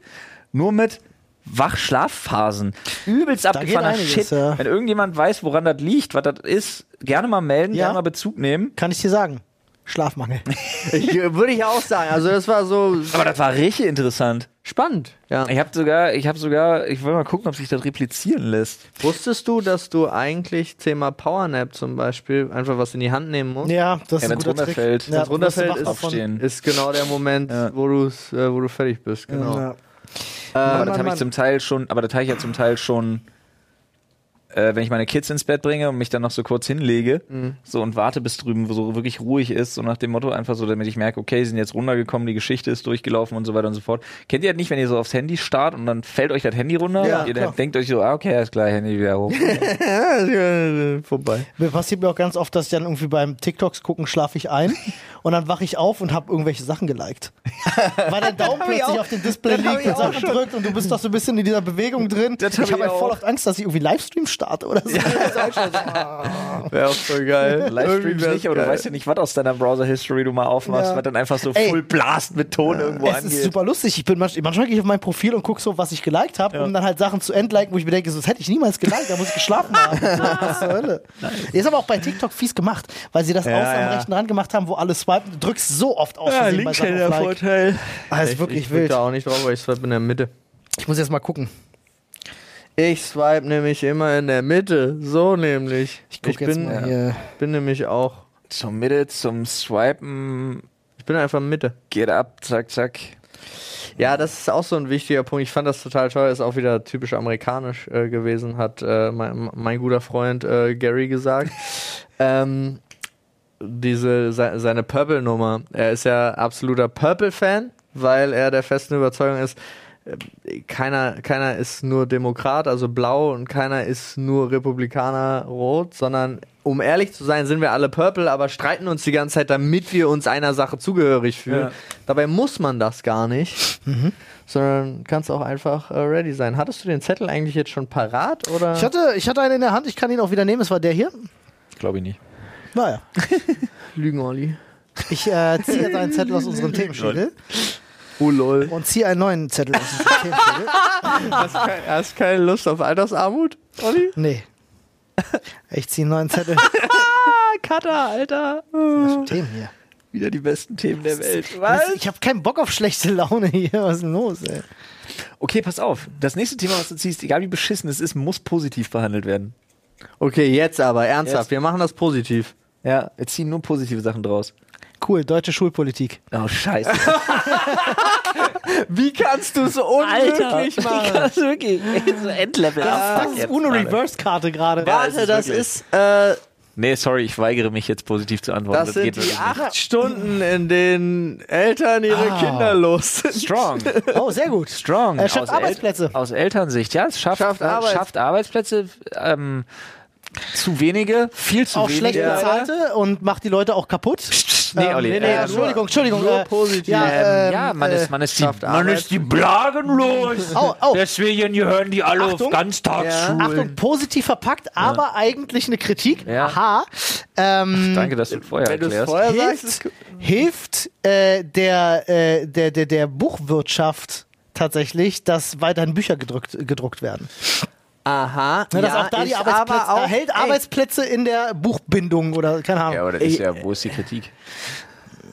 nur mit Wach-Schlafphasen. Übelst abgefahrener einiges, Shit. ja. Wenn irgendjemand weiß, woran das liegt, was das ist, gerne mal melden, Ja. gerne mal Bezug nehmen. Kann ich dir sagen. Schlafmangel. Ich, äh, würde ich auch sagen. Also das war so Aber das war richtig interessant. Spannend, ja. Ich habe sogar, ich habe sogar, ich will mal gucken, ob sich das replizieren lässt. Wusstest du, dass du eigentlich Thema Powernap zum Beispiel einfach was in die Hand nehmen musst? Ja, das ist Ja, ein wenn's guter Trick. runterfällt. Ja, Wenn's runterfällt, ist aufstehen. Ist genau der Moment, Ja. wo, du's, äh, wo du fertig bist, genau. Ja. Aber Mann, das habe ich zum Teil schon, aber das habe ich ja zum Teil schon, äh, wenn ich meine Kids ins Bett bringe und mich dann noch so kurz hinlege, so und warte, bis drüben so wirklich ruhig ist, so nach dem Motto einfach so, damit ich merke, okay, sie sind jetzt runtergekommen, die Geschichte ist durchgelaufen und so weiter und so fort. Kennt ihr das nicht, wenn ihr so aufs Handy starrt und dann fällt euch das Handy runter Ja, und ihr dann denkt euch so, ah, okay, ist klar, Handy wieder hoch. Vorbei. Mir passiert mir auch ganz oft, dass ich dann irgendwie beim TikToks gucken schlafe ich ein und dann wache ich auf und habe irgendwelche Sachen geliked. Weil dein Daumen hab ich plötzlich auch. auf dem Display hab liegt und Sachen drückt und du bist doch so ein bisschen in dieser Bewegung drin. Das hab ich habe ich halt voll auch. oft Angst, dass ich irgendwie Livestream starte oder so. Wäre auch so geil. Livestreams nicht, aber du geil. weißt ja nicht, was aus deiner Browser-History du mal aufmachst, Ja. was dann einfach so Ey. full blast mit Ton irgendwo Es ist angeht. super lustig. Ich bin manchmal, manchmal gehe ich auf mein Profil und gucke so, was ich geliked habe, um dann halt Sachen zu entliken, wo ich mir denke, so, das hätte ich niemals geliked, da muss ich geschlafen haben. So, was zur Hölle. Ist aber auch bei TikTok fies gemacht, weil sie das Ja, aus am ja. rechten Rand gemacht haben, wo alle swipen. Du drückst so oft aus Sachen auf Like. Vorteil. Ah, ist Ich- wirklich ich drück wild. da auch nicht drauf, weil ich swipe in der Mitte. Ich muss jetzt mal gucken. Ich swipe nämlich immer in der Mitte. So nämlich. Ich guck jetzt bin, mal hier. bin nämlich auch. Zur Mitte, zum Swipen, Ich bin einfach Mitte. geht ab, zack, zack. Ja, das ist auch so ein wichtiger Punkt. Ich fand das total toll. Ist auch wieder typisch amerikanisch äh, gewesen, hat äh, mein, mein guter Freund äh, Gary gesagt. ähm, diese se seine Purple-Nummer. Er ist ja absoluter Purple-Fan, weil er der festen Überzeugung ist, keiner, keiner ist nur Demokrat, also blau, und keiner ist nur Republikaner rot, sondern um ehrlich zu sein, sind wir alle Purple, aber streiten uns die ganze Zeit, damit wir uns einer Sache zugehörig fühlen. Ja. Dabei muss man das gar nicht, sondern kannst auch einfach äh, ready sein. Hattest du den Zettel eigentlich jetzt schon parat oder? Ich hatte, ich hatte einen in der Hand, ich kann ihn auch wieder nehmen. Es war der hier. Glaube ich nicht. Naja. Lügen, Olli. Ich äh, ziehe jetzt einen Zettel aus unserem Themenschädel Oh lol. und ziehe einen neuen Zettel aus unserem Themenschädel. Hast, kein, hast keine Lust auf Altersarmut, Olli? Nee. Ich ziehe einen neuen Zettel. Ah, Cutter, Alter. Was Themen hier? Wieder die besten Themen der Welt. Ich habe keinen Bock auf schlechte Laune hier. Was ist denn los, ey? Okay, pass auf. Das nächste Thema, was du ziehst, egal wie beschissen es ist, muss positiv behandelt werden. Okay, jetzt aber, ernsthaft. Jetzt. Wir machen das positiv. Ja, wir ziehen nur positive Sachen draus. Cool, deutsche Schulpolitik. Oh, scheiße. Wie kannst du so unmöglich machen? Das wirklich. So Endlevel. Das ist UNO Reverse-Karte gerade. Warte, ist das wirklich- ist, äh, Nee, sorry, ich weigere mich jetzt positiv zu antworten. das sind geht die acht Stunden, in denen Eltern ihre Ah. Kinder los sind. nicht. Strong. Oh, sehr gut. Strong. Er schafft Aus El- Arbeitsplätze. aus Elternsicht, ja, es schafft, Schafft äh, Arbeits- schafft Arbeitsplätze. Ähm, zu wenige, viel zu Auch wenige. schlecht bezahlte und macht die Leute auch kaputt. Nee, Olli, nee, nee, äh, Entschuldigung, Entschuldigung. nur äh, positiv. Ja, Ähm, ähm, ja, man äh, ist, man ist die, schafft man ist die Blagen los. Au, au. Deswegen gehören die alle Achtung. auf Ganztagsschulen. Achtung, positiv verpackt, aber eigentlich eine Kritik. Ja. Aha. Ähm, Danke, dass du es vorher Wenn erklärst. vorher sagst, hilft, ist gut. hilft äh, der, äh, der, der, der Buchwirtschaft tatsächlich, dass weiterhin Bücher gedruckt, gedruckt werden. Aha. Ne, dass ja, auch da die ist Arbeitsplätze, aber auch, da hält ey, Arbeitsplätze in der Buchbindung oder keine Ahnung. Ja, aber das ist ja, wo ist die Kritik?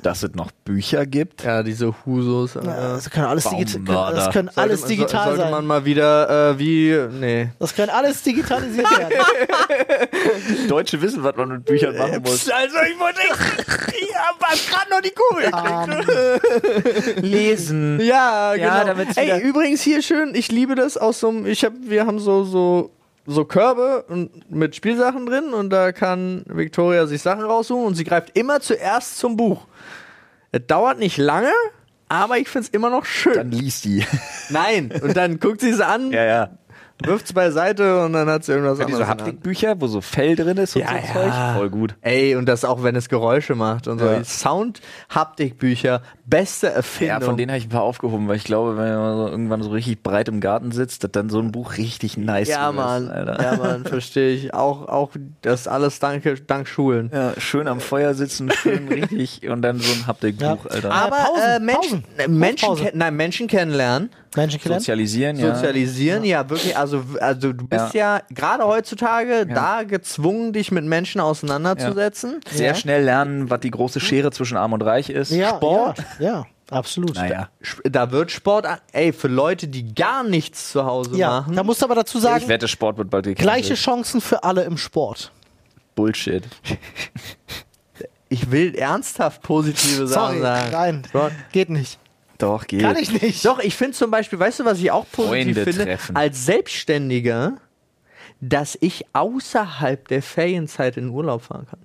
Dass es noch Bücher gibt? Ja, diese Husos. äh, das können alles, digita Baumörder. das können sollte alles man- digital sollte sein. man mal wieder äh, wie nee. das können alles digitalisiert werden. Deutsche wissen, was man mit Büchern machen muss. Also ich wollte ich hab gerade noch die Kugel. Lesen. Ja, genau. Ja, Ey, übrigens hier schön, ich liebe das aus so einem ich hab wir haben so so so Körbe und mit Spielsachen drin und da kann Victoria sich Sachen raussuchen und sie greift immer zuerst zum Buch. Es dauert nicht lange, aber ich find's immer noch schön. Dann liest die. Nein, und dann guckt sie es an, Ja, ja. Wirft's beiseite und dann hat sie irgendwas Diese anderes. Hand. Haptikbücher, wo so Fell drin ist und Ja, so ja. Zeug. Voll gut. Ey, und das auch, wenn es Geräusche macht und so. Ja. Sound-Haptikbücher, beste Erfindung. Ja, von denen habe ich ein paar aufgehoben, weil ich glaube, wenn man so irgendwann so richtig breit im Garten sitzt, dass dann so ein Buch richtig nice Ja, ist, Mann. Alter. Ja, Mann, verstehe ich. Auch, auch das alles danke, dank Schulen. Ja, schön am Feuer sitzen, schön richtig und dann so ein Haptikbuch, Ja. Alter. Aber- äh, Menschen, Pausen. Menschen, ken- nein, Menschen kennenlernen, Menschen kennenlernen? Sozialisieren, ja. sozialisieren, ja, wirklich. Also, also du bist ja, gerade heutzutage da gezwungen, dich mit Menschen auseinanderzusetzen. Sehr Ja. schnell lernen, was die große Schere zwischen Arm und Reich ist. Ja, Sport. Ja, ja. Absolut. Naja. Sp- Da wird Sport, ey, für Leute, die gar nichts zu Hause Ja, machen. da musst du aber dazu sagen, Ich wette, Sport wird bald gecancelt. gleiche Chancen für alle im Sport. Bullshit. Ich will ernsthaft positive Sachen sagen. nein, Sport. geht nicht. Doch, geht. Kann ich nicht. Doch, ich finde zum Beispiel, weißt du, was ich auch positiv Freunde finde? treffen. Als Selbstständiger, dass ich außerhalb der Ferienzeit in den Urlaub fahren kann.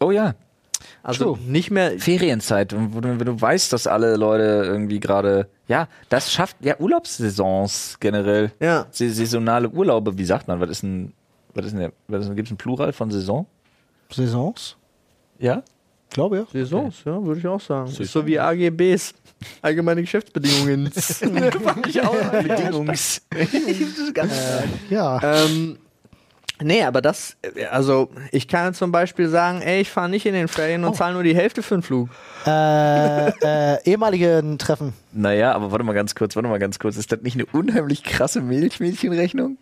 Oh ja. Also True. nicht mehr. Ferienzeit, wo du, wenn du weißt, dass alle Leute irgendwie gerade, ja, das schafft, ja, Urlaubssaisons generell. Ja. Sa- Saisonale Urlaube, wie sagt man, was ist ein, was ist denn, gibt es ein Plural von Saison? Saisons? Ja? Glaube ja. Saisons, ja, würde ich auch sagen. Ist so wie AGBs. Allgemeine Geschäftsbedingungen. Fand ich auch. Bedingungs. Ja. ähm, nee, aber das, äh, also ich kann zum Beispiel sagen, ey, ich fahre nicht in den Ferien und zahle nur die Hälfte für den Flug. äh, äh, ehemaligen Treffen. Naja, aber warte mal ganz kurz, warte mal ganz kurz. Ist das nicht eine unheimlich krasse Milchmädchenrechnung?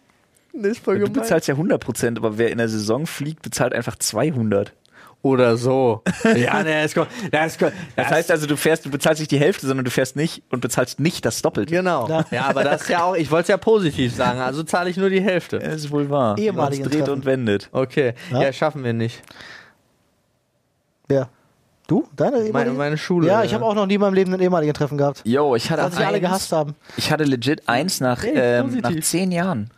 Das ist voll Du gemein. bezahlst ja 100%, aber wer in der Saison fliegt, bezahlt einfach 200. Oder so. ja, ne, das kommt. Das, kommt, Das heißt also, du fährst, du bezahlst nicht die Hälfte, sondern du fährst nicht und bezahlst nicht das Doppelte. Genau. Ja. Ja. aber das ist ja auch, ich wollte es ja positiv sagen, also zahle ich nur die Hälfte. Das ist wohl wahr. Ehemaligen dreht Treffen. und wendet. Okay. Ja. Ja, schaffen wir nicht. Wer? Du? Deine Meine, ehemalige? meine Schule. ja, ich habe auch noch nie in meinem Leben einen ehemaligen Treffen gehabt. Yo, ich hatte Weil sich alle eins- gehasst haben. Ich hatte legit eins nach, Hey, ähm, nach zehn Jahren.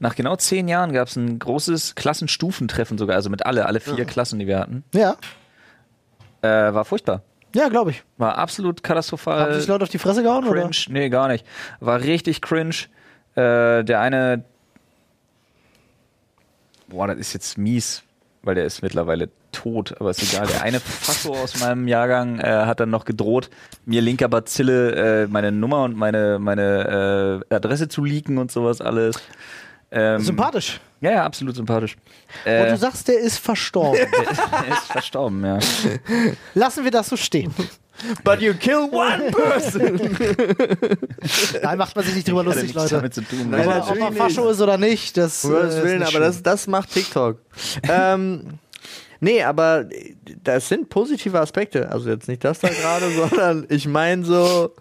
Nach genau zehn Jahren gab es ein großes Klassenstufentreffen sogar, also mit alle, alle vier Klassen, die wir hatten. Ja. Äh, war furchtbar. Ja, glaube ich. War absolut katastrophal. Haben sich Leute auf die Fresse gehauen, oder? cringe. Nee, gar nicht. War richtig cringe. Äh, der eine. Boah, das ist jetzt mies, weil der ist mittlerweile tot, aber ist egal. Der eine Fasso aus meinem Jahrgang äh, hat dann noch gedroht, mir linker Bazille äh, meine Nummer und meine, meine äh, Adresse zu leaken und sowas alles. Ähm, Sympathisch. Ja, ja, absolut sympathisch. Und Äh, du sagst, der ist verstorben. er ist verstorben, ja. Lassen wir das so stehen. But you kill one person. Da macht man sich nicht drüber lustig, Leute. damit zu tun. Nein, Aber ne? ob er Fascho ist oder nicht, das Um äh, ist Willen, nicht aber das, das macht TikTok. ähm, nee, aber das sind positive Aspekte. Also jetzt nicht das da gerade, sondern ich meine so,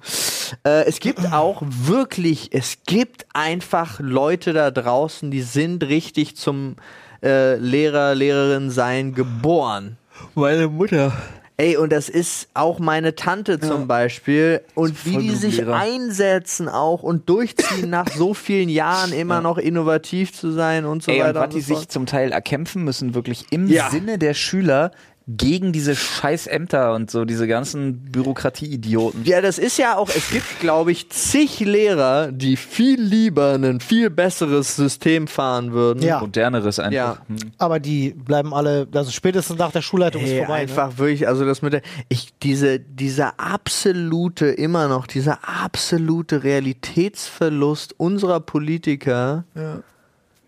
äh, es gibt auch wirklich, es gibt einfach Leute da draußen, die sind richtig zum äh, Lehrer, Lehrerin sein geboren. Meine Mutter. Ey, und das ist auch meine Tante zum Beispiel. Und wie die sich einsetzen auch und durchziehen nach so vielen Jahren immer noch innovativ zu sein und so Ey, und weiter. was die und so sich zum Teil erkämpfen müssen, wirklich im Ja. Sinne der Schüler gegen diese scheiß Ämter und so diese ganzen Bürokratie-Idioten. Ja, das ist ja auch, es gibt, glaube ich, zig Lehrer, die viel lieber ein viel besseres System fahren würden. Ja. Moderneres einfach. Ja. Hm. Aber die bleiben alle, also spätestens nach der Schulleitung ist Ey, vorbei. ne? einfach wirklich, also das mit der, ich, diese, dieser absolute, immer noch, dieser absolute Realitätsverlust unserer Politiker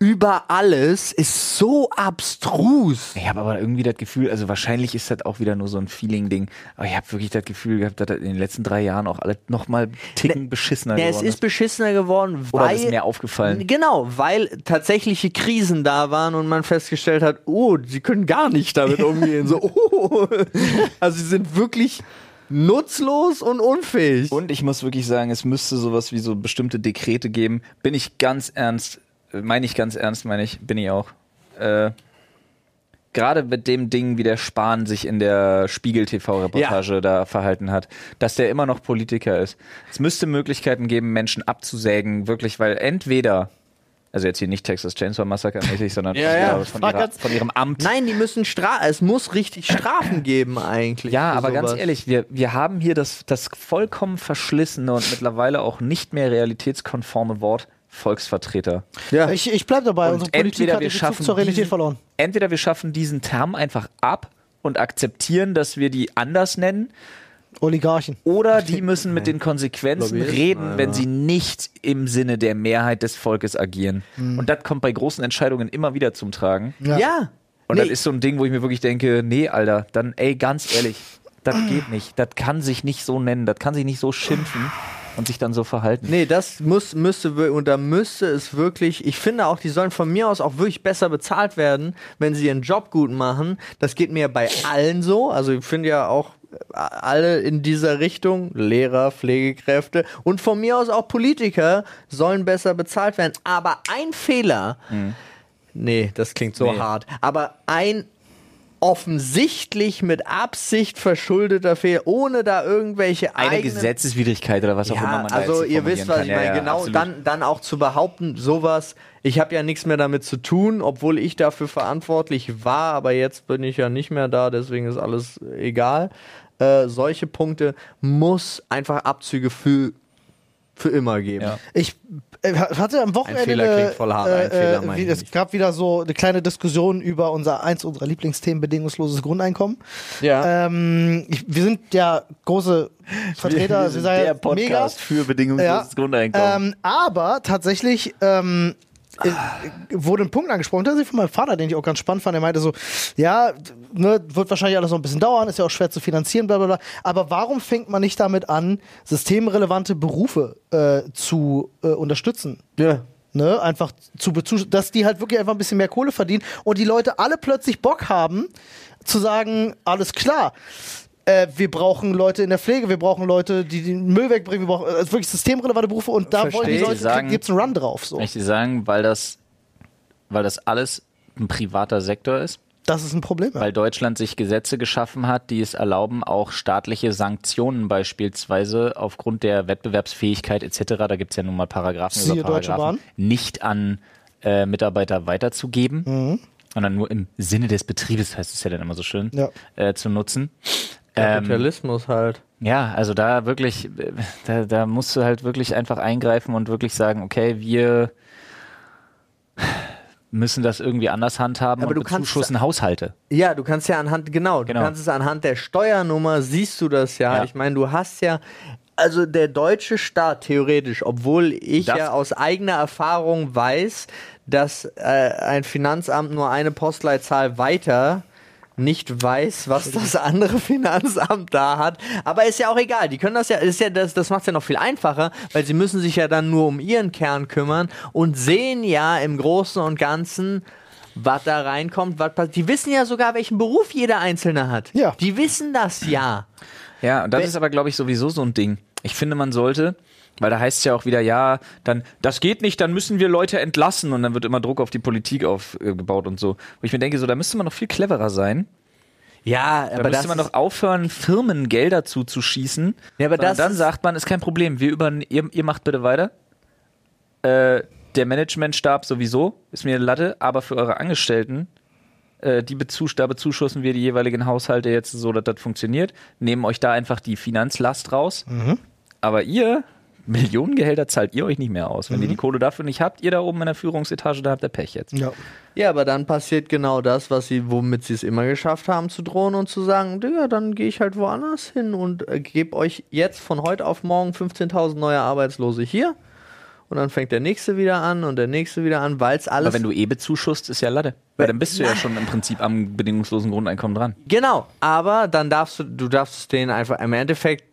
über alles ist so abstrus. Ich habe aber irgendwie das Gefühl, also wahrscheinlich ist das auch wieder nur so ein Feeling-Ding, aber ich habe wirklich das Gefühl gehabt, dass das in den letzten drei Jahren auch alle nochmal Ticken beschissener Ja, es geworden ist beschissener geworden, Oder weil. ist mir aufgefallen? Genau, weil tatsächliche Krisen da waren und man festgestellt hat, oh, sie können gar nicht damit umgehen. so, oh. Also sie sind wirklich nutzlos und unfähig. Und ich muss wirklich sagen, es müsste sowas wie so bestimmte Dekrete geben. Bin ich ganz ernst, meine ich ganz ernst, meine ich, bin ich auch. Äh, Gerade mit dem Ding, wie der Spahn sich in der Spiegel-TV-Reportage da verhalten hat, dass der immer noch Politiker ist. Es müsste Möglichkeiten geben, Menschen abzusägen, wirklich, weil entweder, also jetzt hier nicht Texas Chainsaw Massacre mäßig, sondern Ja, ja. von, ihrer, von ihrem Amt. Nein, die müssen Stra es muss richtig Strafen geben eigentlich. Ja, aber ganz sowas. ehrlich, wir, wir haben hier das, das vollkommen verschlissene und mittlerweile auch nicht mehr realitätskonforme Wort Volksvertreter. Ja. Ich, ich bleib dabei, Und unsere Politik entweder hat wir schaffen zur Realität diesen- verloren. Entweder wir schaffen diesen Term einfach ab und akzeptieren, dass wir die anders nennen, Oligarchen. oder die müssen mit den Konsequenzen Lobbyisten, reden, ja. wenn sie nicht im Sinne der Mehrheit des Volkes agieren. Und das kommt bei großen Entscheidungen immer wieder zum Tragen. ja. Und Nee. das ist so ein Ding, wo ich mir wirklich denke, nee, Alter, dann, ey, ganz ehrlich, das geht nicht. Das kann sich nicht so nennen, das kann sich nicht so schimpfen und sich dann so verhalten. Nee, das muss, müsste und da müsste es wirklich, ich finde auch, die sollen von mir aus auch wirklich besser bezahlt werden, wenn sie ihren Job gut machen. Das geht mir bei allen so. Also ich finde ja auch alle in dieser Richtung, Lehrer, Pflegekräfte und von mir aus auch Politiker, sollen besser bezahlt werden. Aber ein Fehler, nee, das klingt so Nee. hart, aber ein offensichtlich mit Absicht verschuldeter Fehler, ohne da irgendwelche Eine eigenen Gesetzeswidrigkeit oder was auch immer ja, man da also jetzt ihr wisst, was formulieren ich kann. meine. Ja, ja, genau, absolut. dann, dann auch zu behaupten, sowas, ich habe ja nichts mehr damit zu tun, obwohl ich dafür verantwortlich war, aber jetzt bin ich ja nicht mehr da, deswegen ist alles egal. Äh, solche Punkte muss einfach Abzüge für, für immer geben. Ja. Ich äh, hatte am Wochenende. Fehler eine, klingt voll hart, ein Fehler meine wie, ich es nicht. gab wieder so eine kleine Diskussion über unser eins unserer Lieblingsthemen, bedingungsloses Grundeinkommen. Ja. Ähm, ich, wir sind ja große Vertreter, wir sind sagen der ja Podcast mega. für bedingungsloses Grundeinkommen. Ähm, aber tatsächlich ähm, äh, wurde ein Punkt angesprochen, tatsächlich von meinem Vater, den ich auch ganz spannend fand. Er meinte so, ja, ne, wird wahrscheinlich alles noch ein bisschen dauern, ist ja auch schwer zu finanzieren, bla bla bla. Aber warum fängt man nicht damit an, systemrelevante Berufe äh, zu äh, unterstützen? ja. Ne, einfach zu bezus dass die halt wirklich einfach ein bisschen mehr Kohle verdienen und die Leute alle plötzlich Bock haben zu sagen, alles klar, äh, wir brauchen Leute in der Pflege, wir brauchen Leute, die den Müll wegbringen, wir brauchen äh, wirklich systemrelevante Berufe und da wollen die Verstehe. Leute, sagen- gibt's einen Run drauf. So. Ich sagen, weil das, weil das alles ein privater Sektor ist, Das ist ein Problem. Ja. weil Deutschland sich Gesetze geschaffen hat, die es erlauben, auch staatliche Sanktionen beispielsweise aufgrund der Wettbewerbsfähigkeit etc., da gibt es ja nun mal Paragraphen Siehe über Paragraphen, nicht an äh, Mitarbeiter weiterzugeben, sondern nur im Sinne des Betriebes, heißt es ja dann immer so schön, Ja. äh, zu nutzen. Ähm, Kapitalismus halt. ja, also da wirklich, da, da musst du halt wirklich einfach eingreifen und wirklich sagen, okay, wir müssen das irgendwie anders handhaben Aber und du kannst- bezuschussen Haushalte. Ja, du kannst ja anhand, genau, Genau. du kannst es anhand der Steuernummer, siehst du das ja. Ja. Ich meine, du hast ja, also der deutsche Staat theoretisch, obwohl ich Das- ja aus eigener Erfahrung weiß, dass äh, ein Finanzamt nur eine Postleitzahl weiter nicht weiß, was das andere Finanzamt da hat. Aber ist ja auch egal. Die können das ja, ist ja das, das macht es ja noch viel einfacher, weil sie müssen sich ja dann nur um ihren Kern kümmern und sehen ja im Großen und Ganzen, was da reinkommt, was passiert. Die wissen ja sogar, welchen Beruf jeder Einzelne hat. Ja. Die wissen das ja. Ja, und das Wenn- ist aber, glaube ich, sowieso so ein Ding. Ich finde, man sollte, weil da heißt es ja auch wieder, ja, dann, das geht nicht, dann müssen wir Leute entlassen und dann wird immer Druck auf die Politik aufgebaut und so. Wo ich mir denke, so, da müsste man noch viel cleverer sein. Ja, Da aber das müsste man doch aufhören, Firmen Gelder zuzuschießen. Ja, aber das dann sagt man, ist kein Problem, wir über, ihr, ihr macht bitte weiter. Äh, der Managementstab sowieso, ist mir eine Latte, aber für eure Angestellten, äh, die bezus da bezuschussen wir die jeweiligen Haushalte jetzt so, dass das funktioniert, nehmen euch da einfach die Finanzlast raus. Aber ihr, Millionengehälter zahlt ihr euch nicht mehr aus. Wenn ihr die Kohle dafür nicht habt, ihr da oben in der Führungsetage, da habt ihr Pech jetzt. ja. Ja, aber dann passiert genau das, was sie, womit sie es immer geschafft haben, zu drohen und zu sagen, Digga, dann gehe ich halt woanders hin und äh, gebe euch jetzt von heute auf morgen 15.000 neue Arbeitslose hier. Und dann fängt der nächste wieder an und der nächste wieder an, weil es alles. Aber wenn du eh bezuschusst, ist ja Latte. Weil dann bist du ja schon im Prinzip am bedingungslosen Grundeinkommen dran. Genau, aber dann darfst du, du darfst denen einfach, im Endeffekt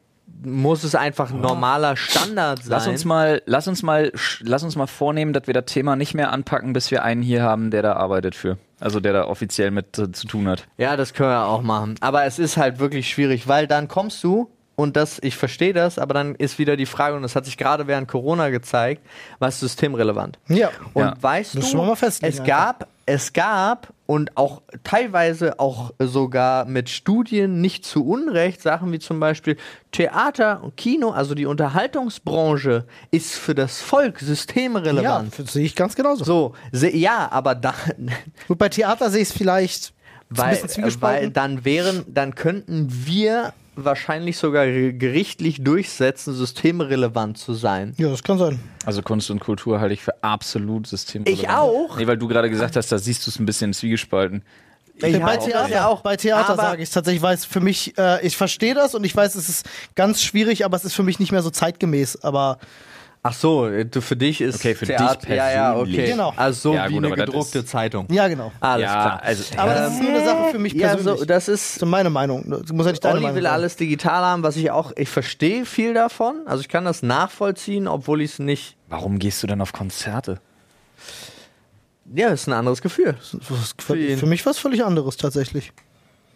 muss es einfach normaler Standard sein. Lass uns mal, lass uns mal, lass uns mal vornehmen, dass wir das Thema nicht mehr anpacken, bis wir einen hier haben, der da arbeitet für. Also der da offiziell mit äh, zu tun hat. Ja, das können wir auch machen. Aber es ist halt wirklich schwierig, weil dann kommst du und das, ich verstehe das, aber dann ist wieder die Frage, und das hat sich gerade während Corona gezeigt, was ist systemrelevant? Ja. Und Ja. weißt Das du, es einfach. gab, es gab und auch teilweise auch sogar mit Studien nicht zu Unrecht Sachen wie zum Beispiel Theater und Kino, also die Unterhaltungsbranche ist für das Volk Ja, systemrelevant. das sehe ich ganz genauso. So, se- ja, aber da, Gut, bei Theater sehe ich es vielleicht weil, bisschen weil dann wären, dann könnten wir wahrscheinlich sogar ge- gerichtlich durchsetzen, systemrelevant zu sein. ja, das kann sein. Also Kunst und Kultur halte ich für absolut systemrelevant. Ich auch. Nee, weil du gerade gesagt hast, da siehst du es ein bisschen zwiegespalten. Ich bei auch. Theater, Ja, auch. bei Theater sage ich es tatsächlich, weil es für mich, äh, ich verstehe das und ich weiß, es ist ganz schwierig, aber es ist für mich nicht mehr so zeitgemäß. Aber Ach so, du, für dich ist Okay, für Theater, dich ja, ja, persönlich. okay. Genau. Also so Ja, wie gut, eine das gedruckte ist- Zeitung. ja, genau. Alles ja, klar. also Aber das ist nur eine Sache für mich Ja, persönlich. so, das das ist. ist meine Meinung. Das muss ja nicht deine Olli Meinung will sein. alles digital haben, was ich auch, ich verstehe viel davon. Also ich kann das nachvollziehen, obwohl ich es nicht. warum gehst du denn auf Konzerte? Ja, ist ein anderes Gefühl. Das ist Für für mich was völlig anderes tatsächlich.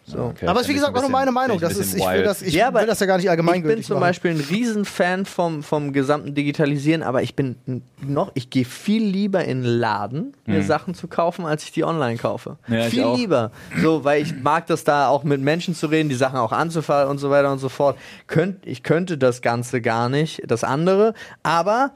So. Okay, aber ist wie ich gesagt auch nur meine Meinung. Das ich ist, ich will das, ich Ja, will das ja gar nicht Ich allgemeingültig bin zum machen. Beispiel ein Riesenfan vom, vom gesamten Digitalisieren, aber ich bin noch, ich gehe viel lieber in den Laden, mir Sachen zu kaufen, als ich die online kaufe. Mhm. Ja, ich viel lieber. So, weil ich mag das da auch mit Menschen zu reden, die Sachen auch anzufahren und so weiter und so fort. Könnt, ich könnte das Ganze gar nicht, das andere, aber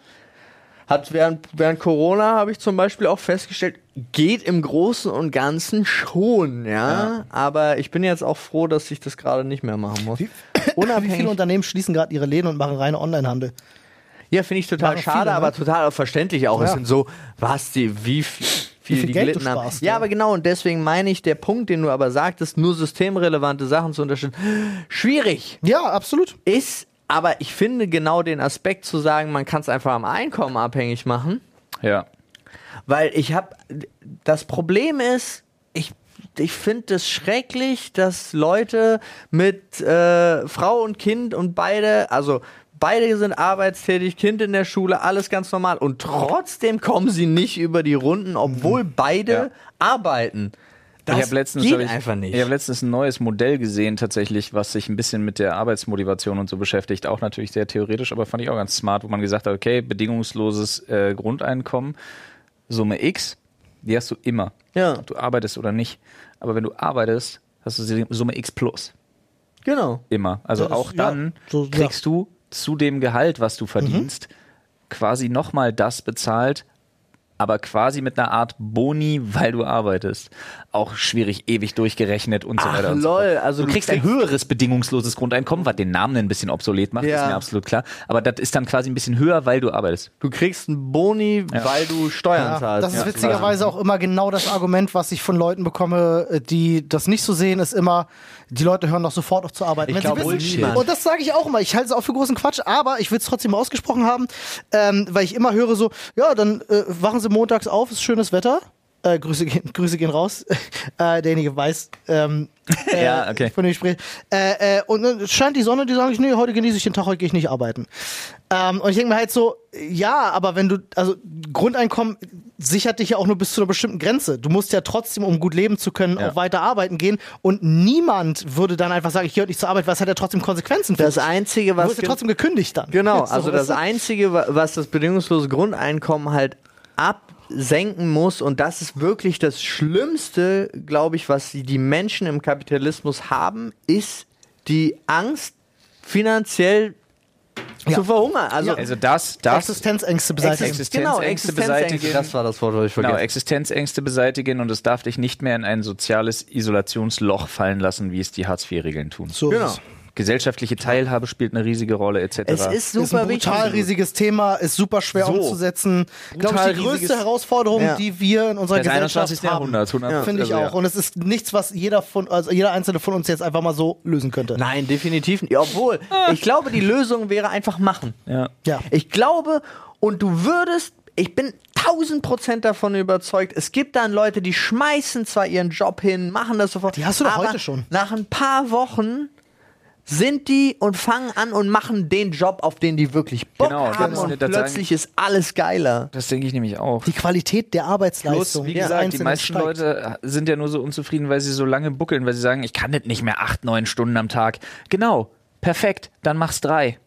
hat während, während Corona habe ich zum Beispiel auch festgestellt, geht im Großen und Ganzen schon, ja? Aber ich bin jetzt auch froh, dass ich das gerade nicht mehr machen muss. Wie viele Unternehmen schließen gerade ihre Läden und machen reine Onlinehandel? Ja, finde ich total Machen schade, viele, ne? aber total auch verständlich auch. Es Ja. sind so, was die, wie viel, viel, viel die Geld du gelitten haben. sparst, Ja, ja. aber genau, und deswegen meine ich, der Punkt, den du aber sagtest, nur systemrelevante Sachen zu unterstützen, schwierig Ja, absolut. ist, aber ich finde genau den Aspekt zu sagen, man kann es einfach am Einkommen abhängig machen, Ja. Weil ich habe, das Problem ist, ich ich finde es schrecklich, dass Leute mit äh, Frau und Kind und beide, also beide sind arbeitstätig, Kind in der Schule, alles ganz normal und trotzdem kommen sie nicht über die Runden, obwohl beide Ja. arbeiten. Das ich habe letztens, geht ich, einfach nicht. Ich habe letztens ein neues Modell gesehen, tatsächlich, was sich ein bisschen mit der Arbeitsmotivation und so beschäftigt. Auch natürlich sehr theoretisch, aber fand ich auch ganz smart, wo man gesagt hat, okay, bedingungsloses äh, Grundeinkommen, Summe X, die hast du immer. Ja. Ob du arbeitest oder nicht. Aber wenn du arbeitest, hast du die Summe X plus. genau. Immer. Also Ja, das- auch ja, dann so- ja. kriegst du zu dem Gehalt, was du verdienst, quasi nochmal das bezahlt, aber quasi mit einer Art Boni, weil du arbeitest. Auch schwierig, ewig durchgerechnet und so Ach, weiter und so lol, fort. also du kriegst ein höheres bedingungsloses Grundeinkommen, was den Namen ein bisschen obsolet macht, Ja. ist mir absolut klar. Aber das ist dann quasi ein bisschen höher, weil du arbeitest. Du kriegst einen Boni, weil du Steuern Ja, zahlst. das ist Ja. witzigerweise auch immer genau das Argument, was ich von Leuten bekomme, äh, die das nicht so sehen, ist immer, die Leute hören doch sofort auf zu arbeiten. Ich Wenn sie glaub, wissen- niemand. und das sage ich auch immer. Ich halte es auch für großen Quatsch, aber ich will es trotzdem mal ausgesprochen haben, ähm, weil ich immer höre so, ja, dann äh, wachen sie montags auf, ist schönes Wetter. Äh, Grüße, gehen, Grüße gehen raus. äh, derjenige weiß, ähm, äh, Ja, okay. von dem ich spreche. Äh, äh, und dann scheint die Sonne, die sagen ich, nee, heute genieße ich den Tag, heute gehe ich nicht arbeiten. Ähm, und ich denke mir halt so, ja, aber wenn du, also Grundeinkommen sichert dich ja auch nur bis zu einer bestimmten Grenze. Du musst ja trotzdem, um gut leben zu können, Ja. auch weiter arbeiten gehen. Und niemand würde dann einfach sagen, ich gehe heute nicht zur Arbeit, weil es hat ja trotzdem Konsequenzen für Das dich. Einzige, Du was wirst ja trotzdem gekündigt dann. Genau, So, also das du? Einzige, wa- was das bedingungslose Grundeinkommen halt absenken muss, und das ist wirklich das Schlimmste, glaube ich, was die- Menschen im Kapitalismus haben, ist die Angst, finanziell Ja. zu verhungern. Also, Also das, das Existenzängste beseitigen. Exist- genau, Existenzängste Existenzängste, beseitigen. das war das Wort, was ich Genau, vergessen Existenzängste beseitigen und es darf dich nicht mehr in ein soziales Isolationsloch fallen lassen, wie es die Hartz-IV-Regeln tun. So Genau. ist es. Gesellschaftliche Teilhabe spielt eine riesige Rolle, etc. Es ist super ist ein wichtig. brutal riesiges Thema, ist super schwer So. umzusetzen. Glaube ich, die größte Herausforderung, Ja. die wir in unserer des Gesellschaft 21. haben. Jahrhunderts, 100 Finde ich also, auch. ja. Und es ist nichts, was jeder von, also jeder einzelne von uns jetzt einfach mal so lösen könnte. Nein, definitiv nicht. Obwohl, ich glaube, die Lösung wäre einfach machen. Ja. Ja. Ich glaube, und du würdest, ich bin tausend Prozent davon überzeugt, es gibt dann Leute, die schmeißen zwar ihren Job hin, machen das sofort. Die hast du doch aber heute schon. Nach ein paar Wochen sind die und fangen an und machen den Job, auf den die wirklich Bock Genau, haben und das sagen- plötzlich ist alles geiler. Das denke ich nämlich auch. Die Qualität der Plus, Arbeitsleistung. wie des gesagt, die meisten steigt. Leute sind ja nur so unzufrieden, weil sie so lange buckeln, weil sie sagen, ich kann das nicht mehr acht, neun Stunden am Tag. Genau, perfekt, dann mach's drei.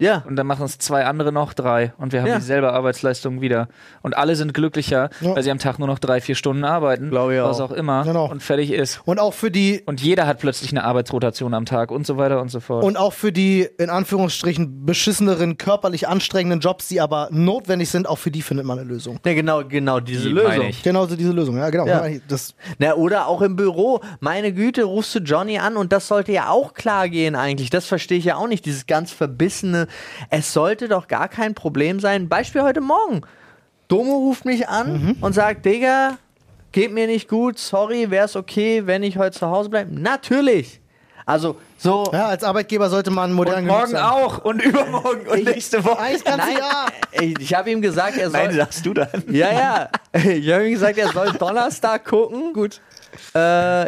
Ja. Und dann machen es zwei andere noch drei und wir haben Ja. dieselbe Arbeitsleistung wieder. Und alle sind glücklicher, Ja. weil sie am Tag nur noch drei, vier Stunden arbeiten, Glaube ich was auch. auch immer, Genau. und fertig ist. Und auch für die Und jeder hat plötzlich eine Arbeitsrotation am Tag und so weiter und so fort. und auch für die in Anführungsstrichen beschisseneren, körperlich anstrengenden Jobs, die aber notwendig sind, auch für die findet man eine Lösung. Ja, genau, genau diese Die Lösung. ich. Genauso diese Lösung, ja, genau. Ja. Das, Na, oder auch im Büro. Meine Güte, rufst du Johnny an und das sollte ja auch klar gehen eigentlich. Das verstehe ich ja auch nicht, dieses ganz verbissene. Es sollte doch gar kein Problem sein. Beispiel heute Morgen. Domo ruft mich an und sagt, Digga, geht mir nicht gut, sorry, wäre es okay, wenn ich heute zu Hause bleibe? Natürlich. Also, so. ja, als Arbeitgeber sollte man modern und morgen sein. auch und übermorgen und Ich- nächste Woche. Nein, Jahr. ich, ich habe ihm gesagt, er soll. Nein, sagst du dann. Ja, ja. Ich habe ihm gesagt, er soll Donnerstag gucken. Gut. Äh,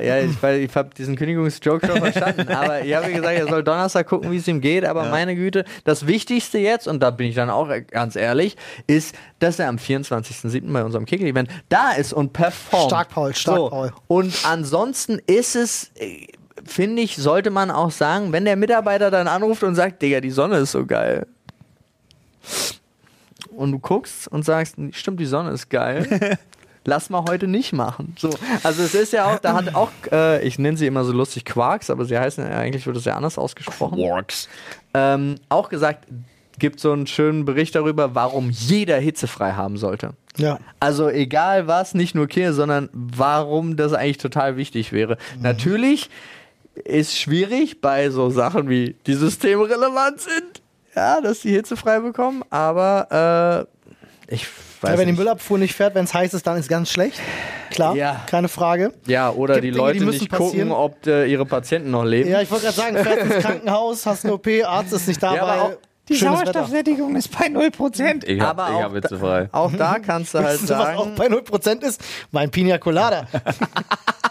ja, ich, weil ich habe diesen Kündigungsjoke schon verstanden. Aber ich habe ihm gesagt, er soll Donnerstag gucken, wie es ihm geht. Aber meine Güte, das Wichtigste jetzt, und da bin ich dann auch ganz ehrlich, ist, dass er am 24.07. bei unserem Kicker-Event da ist und performt. Stark, Paul, stark, so. Paul. Und ansonsten ist es. Finde ich, sollte man auch sagen, wenn der Mitarbeiter dann anruft und sagt, Digga, die Sonne ist so geil. Und du guckst und sagst, stimmt, die Sonne ist geil. Lass mal heute nicht machen. So, also es ist ja auch, da hat auch, äh, ich nenne sie immer so lustig Quarks, aber sie heißen ja eigentlich wird es ja anders ausgesprochen. Quarks. Ähm, auch gesagt, gibt so einen schönen Bericht darüber, warum jeder hitzefrei haben sollte. Ja. Also egal was, nicht nur Käse, sondern warum das eigentlich total wichtig wäre. Mhm. Natürlich ist schwierig bei so Sachen wie die systemrelevant sind, ja, dass die Hitze frei bekommen, aber äh, ich weiß Ja, wenn die nicht. Müllabfuhr nicht fährt, wenn es heiß ist, dann ist ganz schlecht. Klar, Ja. keine Frage. ja, oder Gibt die Dinge, Leute die müssen nicht passieren. gucken, ob äh, ihre Patienten noch leben. Ja, ich wollte gerade sagen, fährst ins Krankenhaus, hast eine OP, Arzt ist nicht dabei. Ja, Die Schönes Wetter. Sauerstoffsättigung ist bei 0%. Ich hab, Aber ich hab da- frei. Auch da kannst du halt du, was auch sagen, bei 0% ist? Mein Pina Colada.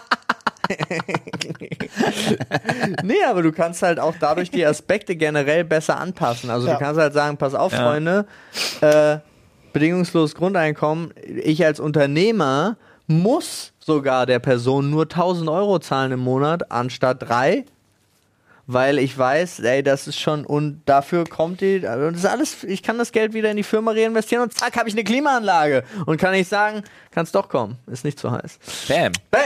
Nee, aber du kannst halt auch dadurch die Aspekte generell besser anpassen. Also Ja. du kannst halt sagen, pass auf, Ja. Freunde, äh, bedingungsloses Grundeinkommen, ich als Unternehmer muss sogar der Person nur 1000 Euro zahlen im Monat anstatt drei, weil ich weiß, ey, das ist schon und dafür kommt die, also das ist alles, ich kann das Geld wieder in die Firma reinvestieren und zack, habe ich eine Klimaanlage und kann ich sagen, kannst doch kommen, ist nicht zu heiß. Bam. Bam.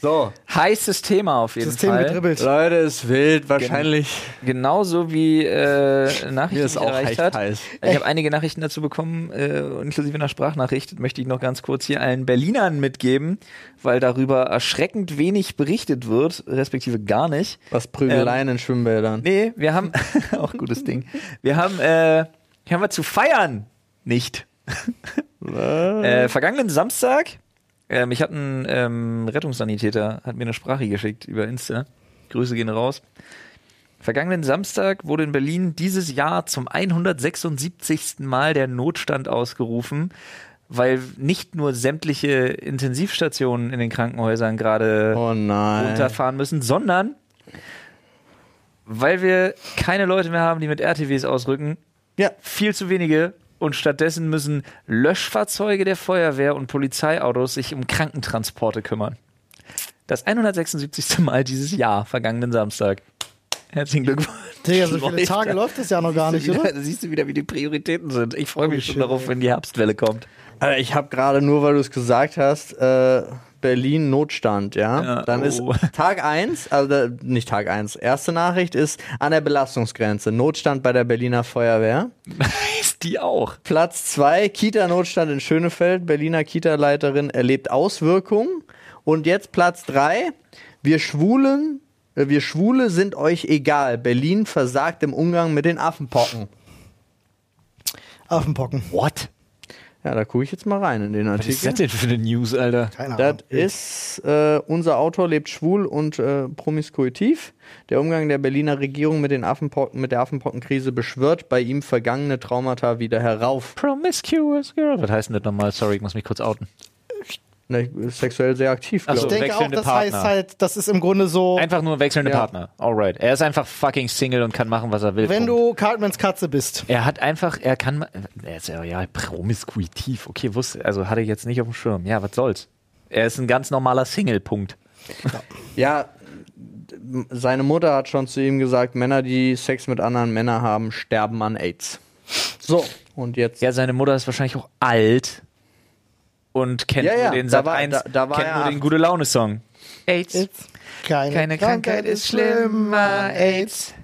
So, Heißes Thema auf jeden System Fall. gedribbelt. Leute, ist wild, wahrscheinlich. Genauso wie äh, Nachrichten Mir ist auch erreicht hat. heiß. Ich habe einige Nachrichten dazu bekommen, äh, inklusive einer Sprachnachricht. Möchte ich noch ganz kurz hier allen Berlinern mitgeben, weil darüber erschreckend wenig berichtet wird, respektive gar nicht. Was Prügeleien in Schwimmbädern. Nee, wir haben auch gutes Ding. Wir haben, äh, hier haben wir zu feiern nicht. Äh, vergangenen Samstag, äh, mich hat ein ähm, Rettungssanitäter, hat mir eine Sprache geschickt über Insta. Grüße gehen raus. Vergangenen Samstag wurde in Berlin dieses Jahr zum 176. Mal der Notstand ausgerufen, weil nicht nur sämtliche Intensivstationen in den Krankenhäusern gerade Oh runterfahren müssen, sondern weil wir keine Leute mehr haben, die mit RTWs ausrücken, Ja. viel zu wenige und stattdessen müssen Löschfahrzeuge der Feuerwehr und Polizeiautos sich um Krankentransporte kümmern. Das 176. Mal dieses Jahr, vergangenen Samstag. Herzlichen Glückwunsch. Digga, so viele Läuft Tage läuft das ja noch gar nicht, siehst du oder? wieder, da siehst du wieder, wie die Prioritäten sind. Ich freue mich schon schön, darauf, wenn die Herbstwelle kommt. Alter, ich habe gerade nur, weil du es gesagt hast, äh, Berlin Notstand, ja. Ja, Dann ist oh. Tag 1, also nicht Tag 1, erste Nachricht ist an der Belastungsgrenze. Notstand bei der Berliner Feuerwehr. Ist die auch. Platz 2, Kita-Notstand in Schönefeld. Berliner Kita-Leiterin erlebt Auswirkungen. Und jetzt Platz 3, wir Schwulen, äh, wir Schwule sind euch egal. Berlin versagt im Umgang mit den Affenpocken. Affenpocken. What? Ja, da gucke ich jetzt mal rein in den Was ist das Artikel. denn für eine News, Alter? Keine Das Ahnung. ist, äh, unser Autor lebt schwul und äh, promiskuitiv. Der Umgang der Berliner Regierung mit, den Affenpocken, mit der Affenpockenkrise beschwört bei ihm vergangene Traumata wieder herauf. Promiscuous Girl. Was heißt denn das nochmal? Sorry, ich muss mich kurz outen. Ne, sexuell sehr aktiv, Ach so. glaube Ich denke auch, wechselnde das Partner. heißt halt, das ist im Grunde so, Einfach nur wechselnde Ja. Partner. Alright. Er ist einfach fucking Single und kann machen, was er will. wenn Punkt. du Cartmans Katze bist. Er hat einfach, er kann, er ist ja, ja promiskuitiv. Okay, wusste, also hatte ich jetzt nicht auf dem Schirm. Ja, was soll's. Er ist ein ganz normaler Single, Punkt. Ja, seine Mutter hat schon zu ihm gesagt, Männer, die Sex mit anderen Männern haben, sterben an AIDS. So, und jetzt. Ja, seine Mutter ist wahrscheinlich auch alt und kennt Ja, ja, nur den da Sat war- 1, da- da war kennt nur den gute Laune Song. AIDS. Keine, Keine Krankheit ist schlimmer, AIDS.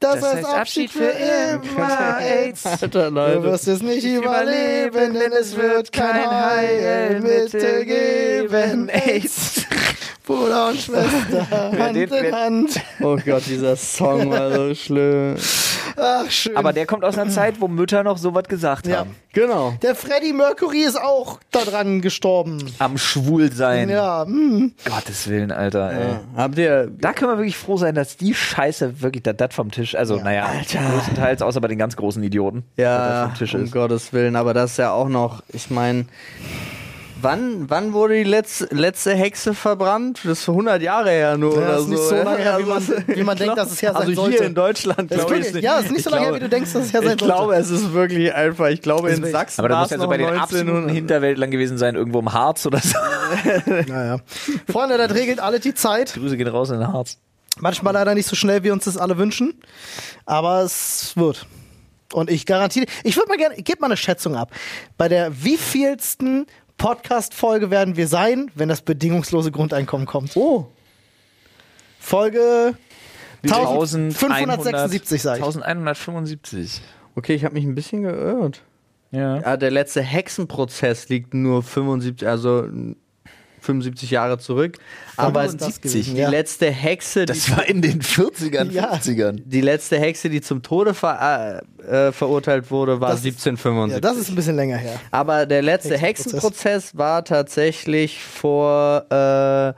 Das, Das heißt Abschied für immer, AIDS. Alter, Du Leute. wirst es nicht überleben, denn es wird kein Heilmittel geben. AIDS. Bruder und Schwester, Hand den- in Hand. Oh Gott, dieser Song war so schlimm. Ach, schön. Aber der kommt aus einer Zeit, wo Mütter noch sowas gesagt Ja. haben. Genau. der Freddie Mercury ist auch daran gestorben. Am Schwulsein. Ja, hm. Gottes Willen, Alter. Ey. Habt ihr Da können wir wirklich froh sein, dass die Scheiße wirklich das das vom Tisch, also naja, größtenteils, außer bei den ganz großen Idioten, Ja, das vom Tisch um ist. Gottes Willen, aber das ist ja auch noch, ich meine, wann, wann wurde die letzte, letzte Hexe verbrannt? Das ist 100 Jahre her nur Ja, oder ist nicht so lange her, wie man- wie man denkt, dass es her sein also sollte. hier in Deutschland, glaube ich. ja, es ist nicht so lange her, wie du denkst, dass es her sein Ich glaube, sollte. es ist wirklich einfach, ich glaube in wirklich- Sachsen Aber da muss ja so bei den absoluten 1900. Hinterwäldlern gewesen sein, irgendwo im Harz oder so. Naja. Freunde, das regelt alle die Zeit. Grüße gehen raus in den Harz. Manchmal leider nicht so schnell, wie uns das alle wünschen, aber es wird. Und ich garantiere, ich würde mal gerne, gib mal eine Schätzung ab. Bei der wievielsten Podcast-Folge werden wir sein, wenn das bedingungslose Grundeinkommen kommt? Oh, Folge 1576, sag ich. 1175. okay, ich habe mich ein bisschen geirrt. Ja. Ja, der letzte Hexenprozess liegt nur 75, also 75 Jahre zurück. Aber ist das die, gewesen, die ja. letzte Hexe, die, Das war in den 40ern, Ja. 50ern. die letzte Hexe, die zum Tode ver, äh, äh, verurteilt wurde, war Das ist- 1775. Ja, das ist ein bisschen länger her. Aber der letzte Hexenprozess. Hexenprozess war tatsächlich vor äh,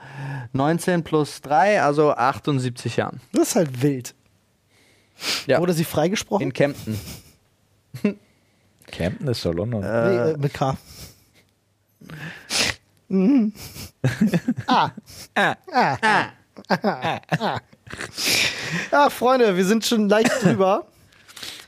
19 plus 3, also 78 Jahren. Das ist halt wild. Ja. Wurde sie freigesprochen? In Kempten. Camden ist doch London. nee, äh, mit K. Mhm. ah. Ah. Ah. Ah. Ah, Freunde, wir sind schon leicht drüber.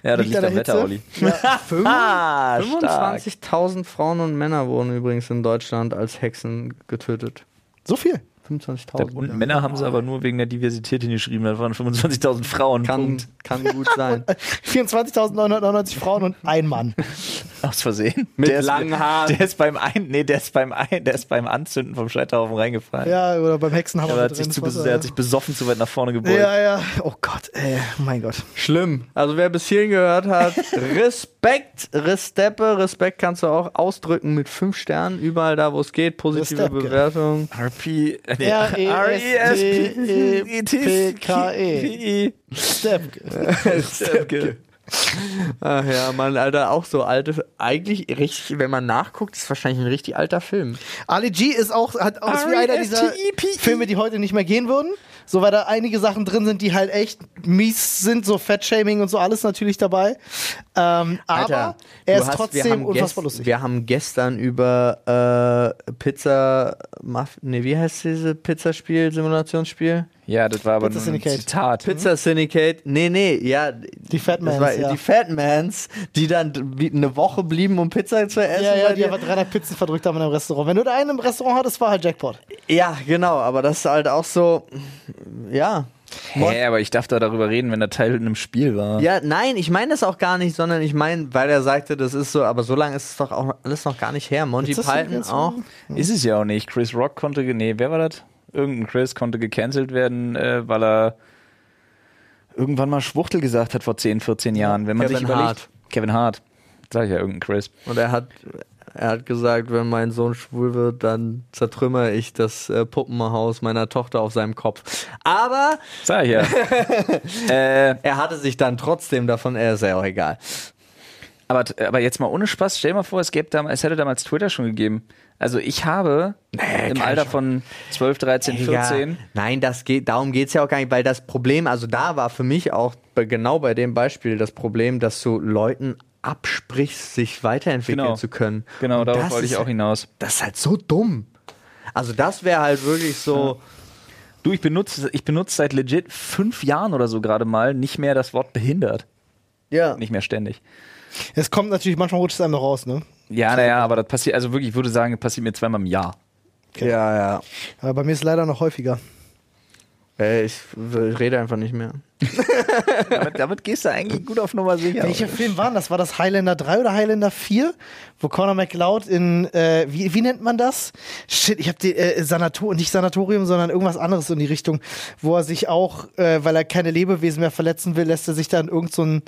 ja, das liegt liegt an am der Wetter, Hitze? Olli. Ja, fünf. Ah, stark. 25.000 Frauen und Männer wurden übrigens in Deutschland als Hexen getötet. So viel. 25.000. Und Männer haben sie aber nur wegen der Diversität hingeschrieben. Das waren 25.000 Frauen. kann, Punkt. kann gut sein. 24.999 Frauen und ein Mann. Aus Versehen. Mit der ist, langen Haaren. Der ist beim ein, nee, der ist beim ein, der ist beim Anzünden vom Scheiterhaufen reingefallen. Ja, oder beim Hexenhammer. Aber er hat, sich zu, Wasser. er hat sich besoffen zu weit nach vorne gebeugt. Ja, ja. Oh Gott, ey. Mein Gott. Schlimm. Also wer bis hierhin gehört hat, Respekt, Resteppe, Respekt kannst du auch ausdrücken mit fünf Sternen, überall da, wo es geht, positive. Bewertung. RP, nee, E R-E-S-T-E-P-K-E. Step. Stepke. Ach ja, man, Alter, auch so alte, eigentlich richtig, wenn man nachguckt, ist wahrscheinlich ein richtig alter Film. Ali G ist auch, hat wie einer dieser. Filme, die heute nicht mehr gehen würden. So, weil da einige Sachen drin sind, die halt echt mies sind, so Fettshaming und so alles natürlich dabei. Ähm, aber er ist hast- trotzdem unfassbar lustig. Wir haben gestern über äh, Pizza, Muff, nee, wie heißt diese Pizzaspiel, Simulationsspiel? Ja, das war aber Pizza nur ein Syndicate. Zitat. Pizza Syndicate, nee, nee, ja. Die Fatmans, ja. Die Fatmans, die dann eine Woche blieben, um Pizza zu essen. ja, ja, die einfach 300 Pizzen verdrückt haben in einem Restaurant. Wenn du da einen im Restaurant hattest, war halt Jackpot. ja, genau, aber das ist halt auch so, ja. Hä, aber ich darf da darüber reden, wenn der Teil in einem Spiel war. Ja, nein, ich meine das auch gar nicht, sondern ich meine, weil er sagte, das ist so, aber so lange ist es doch auch alles noch gar nicht her. Monty Python auch. Ist es ja auch nicht. Chris Rock konnte, nee, wer war das? Irgendein Chris konnte gecancelt werden, äh, weil er irgendwann mal Schwuchtel gesagt hat vor 10, 14 Jahren. Wenn man Kevin sich überlegt. Hart. Kevin Hart. Sag ich ja, irgendein Chris. Und er hat, er hat gesagt, wenn mein Sohn schwul wird, dann zertrümmere ich das äh, Puppenhaus meiner Tochter auf seinem Kopf. Aber Sag ich ja. äh, er hatte sich dann trotzdem davon, er ist ja auch egal. aber, aber jetzt mal ohne Spaß, stell dir mal vor, es, gäbe damals, es hätte damals Twitter schon gegeben. Also ich habe im kann Alter von 12, 13, 14. Ja, nein, das geht, darum geht es ja auch gar nicht, weil das Problem, also da war für mich auch genau bei dem Beispiel das Problem, dass du Leuten absprichst, sich weiterentwickeln Genau. zu können. Genau, Und darauf das wollte ich auch hinaus. Das ist halt so dumm. Also das wäre halt wirklich so, Du, ich benutze, ich benutze seit legit fünf Jahren oder so gerade mal nicht mehr das Wort behindert. ja. Nicht mehr ständig. Es kommt natürlich, manchmal rutscht es einem noch raus, ne? Ja, naja, aber das passiert, also wirklich, ich würde sagen, das passiert mir zweimal im Jahr. Ja, ja. Aber bei mir ist es leider noch häufiger. Äh, ich w- rede einfach nicht mehr. Damit, damit gehst du eigentlich gut auf Nummer sicher. Welcher Film war das? War das Highlander 3 oder Highlander 4? Wo Conor McLeod in, äh, wie, wie nennt man das? Shit, ich hab die, äh, Sanator, nicht Sanatorium, sondern irgendwas anderes in die Richtung, wo er sich auch, äh, weil er keine Lebewesen mehr verletzen will, lässt er sich dann irgend so ein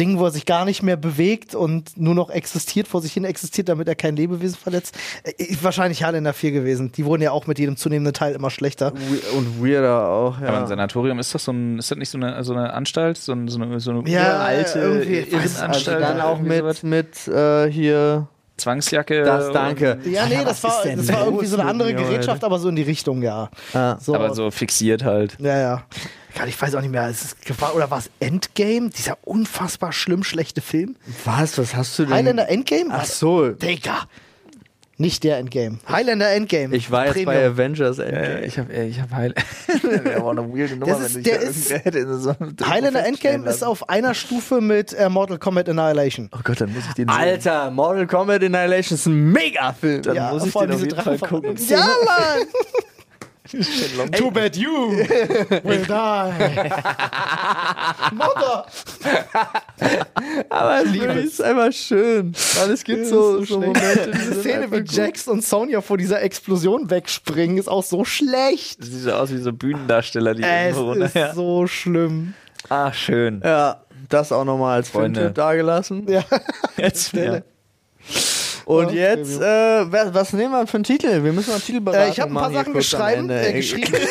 Ding, wo er sich gar nicht mehr bewegt und nur noch existiert, vor sich hin existiert, damit er kein Lebewesen verletzt. Äh, wahrscheinlich Highlander 4 gewesen. Die wurden ja auch mit jedem zunehmenden Teil immer schlechter. Und weirder auch, Aber ein ja. Sanatorium ist das so ein, ist das nicht so eine, so eine Anstalt, so, ein, so eine, so eine Ja, alte weiß, Also Irrenanstalt? dann auch sowas? mit, mit äh, hier. Zwangsjacke. Das, danke. Ja, nee, Alter, das war, das war irgendwie so eine andere Gerätschaft, aber so in die Richtung, ja. Ja. So. Aber so fixiert halt. Ja, ja. Ich weiß auch nicht mehr. Es ist, war, oder war es Endgame? Dieser unfassbar schlimm schlechte Film? Was? Was hast du denn? Highlander Endgame? Ach so. Digga. Nicht der Endgame. Highlander Endgame. Ich war jetzt Premium. bei Avengers Äh, Endgame. ich habe ich hab Heil. Wäre auch eine weirde Nummer, Das ist- wenn der ist- so einem Highlander Endgame ist auf einer Stufe mit äh, Mortal Kombat Annihilation. Oh Gott, dann muss ich den sehen. Alter, Mortal Kombat Annihilation ist ein Megafilm. Dann Ja, muss ich vor den auf diese jeden Fall gucken. Ja, Mann! Too bad you will die. Mother. Aber es liebe ist einfach schön. Weil es gibt so, so, Momente, die Diese Szene, wie. Jax und Sonja vor dieser Explosion wegspringen, ist auch so schlecht. Das sieht so aus wie so Bühnendarsteller, die Es irgendwo runter- ist ja. so schlimm. Ah, schön. Ja, das auch nochmal als Freunde. Dagelassen. Ja. Jetzt ja. Und Ja, jetzt, äh, was, was nehmen wir für einen Titel? Wir müssen mal einen Titelberatung Äh, ich habe ein paar Sachen geschrieben, äh, geschrieben.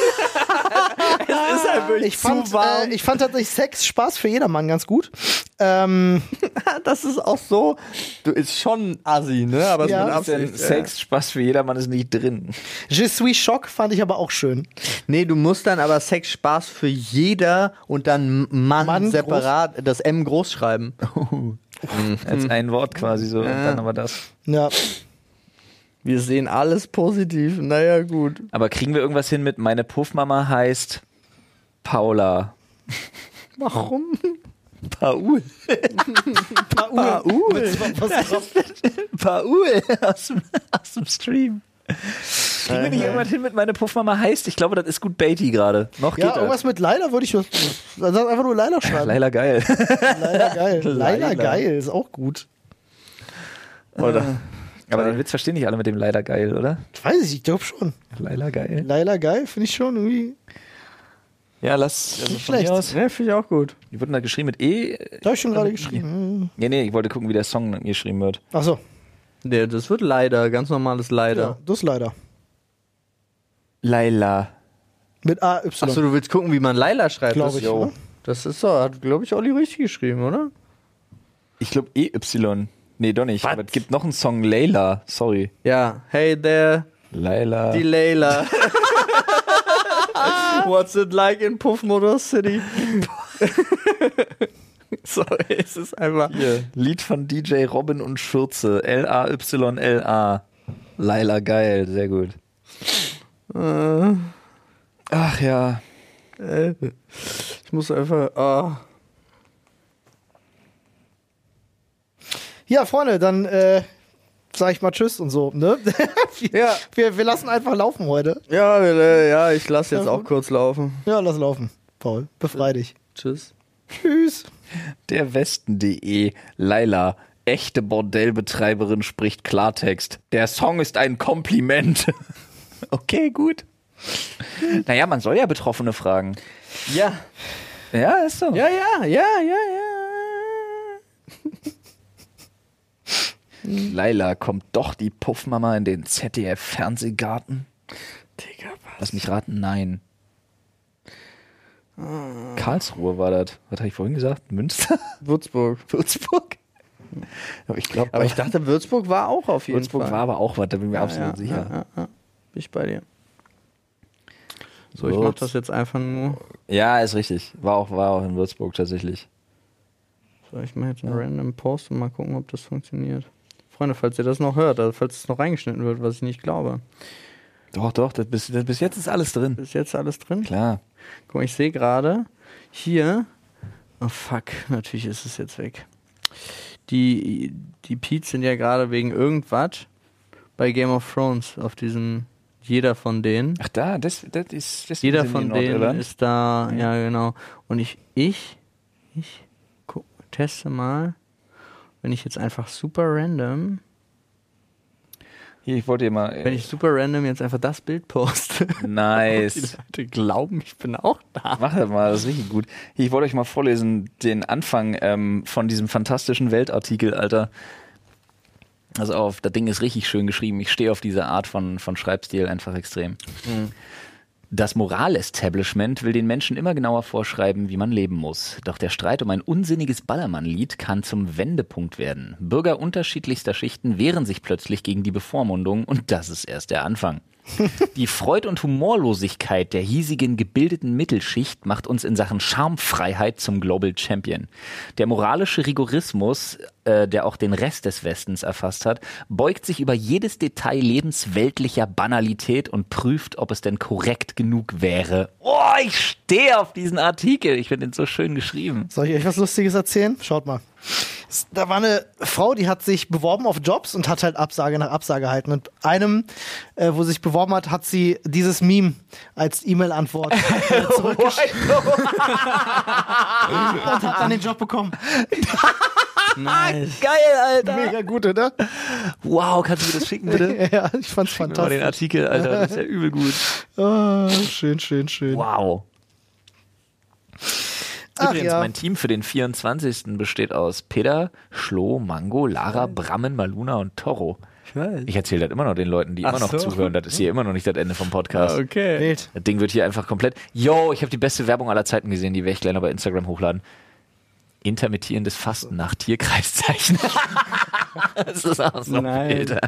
ist halt wirklich Ich fand, äh, ich fand tatsächlich Sex Spaß für jedermann ganz gut. Ähm, das ist auch so, du ist schon assi, ne? Aber es Ja. Ist denn Absicht. Sex, Spaß für jedermann ist nicht drin. Je suis choc fand ich aber auch schön. Nee, du musst dann aber Sex Spaß für jeder und dann Mann, Mann groß. separat das M groß schreiben. Als ein Wort quasi so. Und dann aber das. Ja. Wir sehen alles positiv. Naja, gut. Aber kriegen wir irgendwas hin mit meine Puffmama heißt Paula. Warum? Paul. Paul. Paul aus, dem- aus dem Stream. Kriegen wir nicht irgendwas hin mit meine Puffmama heißt? Ich glaube, das ist gut Baity gerade. Noch ja, geht irgendwas mit Leila würde ich. Dann sag einfach nur Leila schreiben. Leila geil. Leila geil. Leila geil ist auch gut. Oder? Aber den Witz verstehen nicht alle mit dem Leila geil, oder? Weiß ich, ich glaube schon. Leila geil. Leila geil finde ich schon irgendwie. Ja, lass. Also Nicht schlecht. Aus, Ne, finde ich auch gut. die wurden da geschrieben mit E. Da habe ich schon gerade geschrieben. Nee, nee, ich wollte gucken, wie der Song geschrieben wird. Achso, Nee, das wird leider, ganz normales ja, leider. das ist leider. Leila. Mit AY. Achso, du willst gucken, wie man Laila schreibt? Glaub das, ich, ne? Das ist doch, hat, glaube ich, Olli richtig geschrieben, oder? Ich glaube EY. Nee, doch nicht. Was? Aber es gibt noch einen Song Leila. Sorry. Ja. Hey there, Leila. die Layla. What's it like in Puff Motor City? Sorry, es ist einfach. Hier, Lied von DJ Robin und Schürze. L-A-Y-L-A. Leila geil, sehr gut. Äh, Ach ja. äh, ich muss einfach. ah. Ja, Freunde, dann äh, sag ich mal Tschüss und so. Ne? wir, Ja. wir, wir lassen einfach laufen heute. Ja, äh, ja, ich lasse jetzt Ja, auch kurz laufen. Ja, lass laufen. Paul, befrei dich. Tschüss. Tschüss. Der Westen.de. Leila. Echte Bordellbetreiberin spricht Klartext. Der Song ist ein Kompliment. okay, gut. Naja, man soll ja Betroffene fragen. Ja. Ja, ist so. Ja, ja, ja, ja, ja. Leila, kommt doch die Puffmama in den ZDF-Fernsehgarten? Digga, was? Lass mich raten, nein. Karlsruhe war das. Was habe ich vorhin gesagt? Münster? Würzburg. Würzburg? Aber ich glaube, Aber ich dachte, Würzburg war auch auf jeden Würzburg Fall. war aber auch was, da bin ich mir absolut ja, sicher. Ja, ja, ja. Bin ich bei dir. So, ich mach das jetzt einfach nur. Ja, ist richtig. War auch, war auch in Würzburg tatsächlich. So, ich mache jetzt einen random Post und mal gucken, ob das funktioniert. Freunde, falls ihr das noch hört, also falls es noch reingeschnitten wird, was ich nicht glaube. Doch, doch, das bis, das, bis jetzt ist alles drin. Ist jetzt alles drin? Klar. Guck mal, ich sehe gerade hier. Oh fuck, natürlich ist es jetzt weg. Die, die Peets sind ja gerade wegen irgendwas bei Game of Thrones auf diesem. Jeder von denen. Ach da, das, das ist das Jeder von denen ist da, ja, genau. Und ich, ich, ich guck, teste mal, wenn ich jetzt einfach super random, Hier, ich wollte dir mal. wenn ich super random jetzt einfach das Bild poste. Die nice. Leute glauben, ich bin auch da. Mach das mal, das ist richtig gut. Hier, ich wollte euch mal vorlesen, den Anfang ähm, von diesem fantastischen Weltartikel, Alter. Also auf, das Ding ist richtig schön geschrieben. Ich stehe auf diese Art von, von Schreibstil einfach extrem. Das Moralestablishment will den Menschen immer genauer vorschreiben, wie man leben muss. Doch der Streit um ein unsinniges Ballermann-Lied kann zum Wendepunkt werden. Bürger unterschiedlichster Schichten wehren sich plötzlich gegen die Bevormundung und das ist erst der Anfang. Die Freud und Humorlosigkeit der hiesigen gebildeten Mittelschicht macht uns in Sachen Charmfreiheit zum Global Champion. Der moralische Rigorismus, äh, der auch den Rest des Westens erfasst hat, beugt sich über jedes Detail lebensweltlicher Banalität und prüft, ob es denn korrekt genug wäre. Oh, ich stehe auf diesen Artikel. Ich finde ihn so schön geschrieben. Soll ich euch was Lustiges erzählen? Schaut mal. Da war eine Frau, die hat sich beworben auf Jobs und hat halt Absage nach Absage gehalten. Und einem, äh, wo sie sich beworben hat, hat sie dieses Meme als E-Mail-Antwort zurückgeschickt und hat dann den Job bekommen. Nice. Geil, Alter. Mega gut, oder? Wow, kannst du mir das schicken, bitte? Ja, ich fand's Mal den fantastisch. Artikel, Alter. Das ist ja übel gut. Oh, schön, schön, schön. Wow. Ach Übrigens, ja. mein Team für den 24. besteht aus Peter, Schlo, Mango, Lara, Brammen, Maluna und Toro. Ich weiß. Ich erzähle das immer noch den Leuten, die Ach immer noch so. zuhören. Das ist hier immer noch nicht das Ende vom Podcast. Okay. Das Ding wird hier einfach komplett. Yo, ich habe die beste Werbung aller Zeiten gesehen, die werde ich gleich noch bei Instagram hochladen. Intermittierendes Fasten nach Tierkreiszeichen. das ist auch so Nein. wild.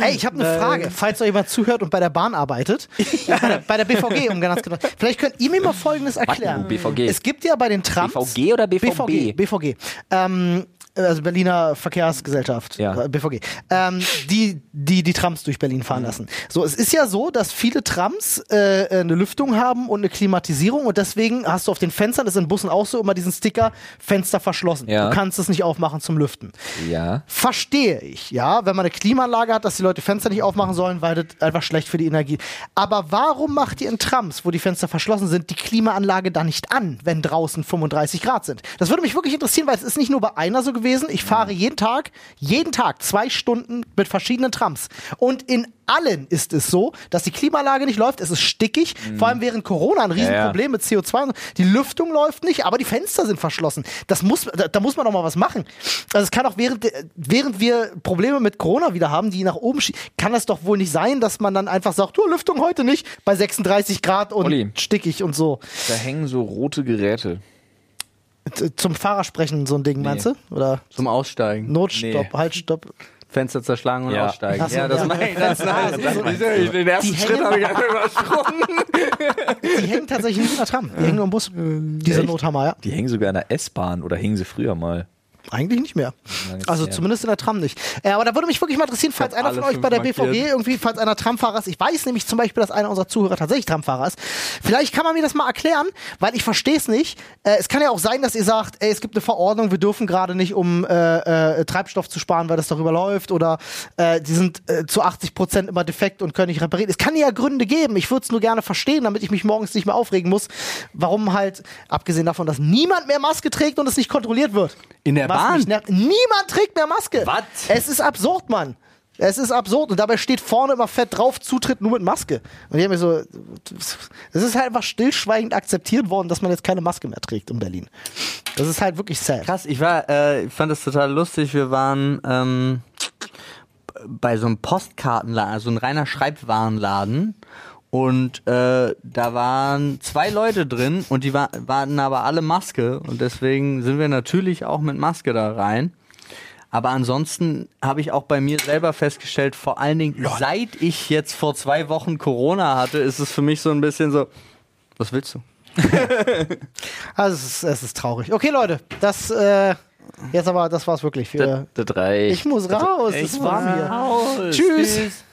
Ey, ich habe eine Frage, falls euch jemand zuhört und bei der Bahn arbeitet, bei, der, BVG, um ganz genau. Vielleicht könnt ihr mir mal Folgendes erklären. BVG? Es gibt ja bei den Trams BVG oder BVB? BVG, BVG. Ähm, also Berliner Verkehrsgesellschaft, Ja. äh, BVG, ähm, die, die die Trams durch Berlin fahren Mhm. lassen. So, es ist ja so, dass viele Trams äh, eine Lüftung haben und eine Klimatisierung und deswegen hast du auf den Fenstern, das ist in Bussen auch so, immer diesen Sticker Fenster verschlossen. Ja. Du kannst es nicht aufmachen zum Lüften. Ja. Verstehe ich, ja, wenn man eine Klimaanlage hat, dass die Leute Fenster nicht aufmachen sollen, weil das einfach schlecht für die Energie. Aber warum macht ihr in Trams, wo die Fenster verschlossen sind, die Klimaanlage da nicht an, wenn draußen 35 Grad sind? Das würde mich wirklich interessieren, weil es ist nicht nur bei einer so gewesen. Ich fahre jeden Tag, jeden Tag zwei Stunden mit verschiedenen Trams. Und in allen ist es so, dass die Klimaanlage nicht läuft, es ist stickig, vor allem während Corona ein Riesenproblem mit CO2. Die Lüftung läuft nicht, aber die Fenster sind verschlossen. Das muss, da, da muss man doch mal was machen. Also es kann auch während, der- während wir Probleme mit Corona wieder haben, die nach oben schieben, kann das doch wohl nicht sein, dass man dann einfach sagt, du, Lüftung heute nicht, bei 36 Grad und Olli. stickig und so. Da hängen so rote Geräte. T- Zum Fahrer sprechen, so ein Ding, meinst du? Oder Zum Aussteigen. Notstopp, Nee. Halt, Stopp. Fenster zerschlagen und Ja. aussteigen. Ach so, ja, das ja. meine ich. Das Ah, so- so- ich. Den ersten Die Schritt hängen- habe ich einfach übersprungen. Die hängen tatsächlich nicht in der Tram, die hängen nur im Bus. Diese Echt? Nothammer, ja. Die hängen sogar in der S-Bahn oder hingen sie früher mal. Eigentlich nicht mehr. Also zumindest in der Tram nicht. Äh, aber da würde mich wirklich mal interessieren, falls einer von euch bei der fünf BVG markiert. irgendwie, falls einer Tramfahrer ist. Ich weiß nämlich zum Beispiel, dass einer unserer Zuhörer tatsächlich Tramfahrer ist. Vielleicht kann man mir das mal erklären, weil ich verstehe es nicht. Äh, es kann ja auch sein, dass ihr sagt, ey, es gibt eine Verordnung, wir dürfen gerade nicht, um äh, äh, Treibstoff zu sparen, weil das darüber läuft oder äh, die sind äh, zu 80 Prozent immer defekt und können nicht reparieren. Es kann ja Gründe geben. Ich würde es nur gerne verstehen, damit ich mich morgens nicht mehr aufregen muss, warum halt, abgesehen davon, dass niemand mehr Maske trägt und es nicht kontrolliert wird. In der Bahn? Niemand trägt mehr Maske. Was? Es ist absurd, Mann. Es ist absurd. Und dabei steht vorne immer fett drauf, Zutritt nur mit Maske. Und ich habe mir so, es ist halt einfach stillschweigend akzeptiert worden, dass man jetzt keine Maske mehr trägt in Berlin. Das ist halt wirklich sad. Krass, ich war, äh, ich fand das total lustig. Wir waren ähm, bei so einem Postkartenladen, also ein reiner Schreibwarenladen. Und äh, da waren zwei Leute drin und die war, waren aber alle Maske. Und deswegen sind wir natürlich auch mit Maske da rein. Aber ansonsten habe ich auch bei mir selber festgestellt, vor allen Dingen seit ich jetzt vor zwei Wochen Corona hatte, ist es für mich so ein bisschen so, was willst du? Also es ist, es ist traurig. Okay, Leute, das, äh, jetzt aber, das war's wirklich für. Das, das reicht. Ich muss raus, es ist warm hier. Raus. Tschüss. Tschüss.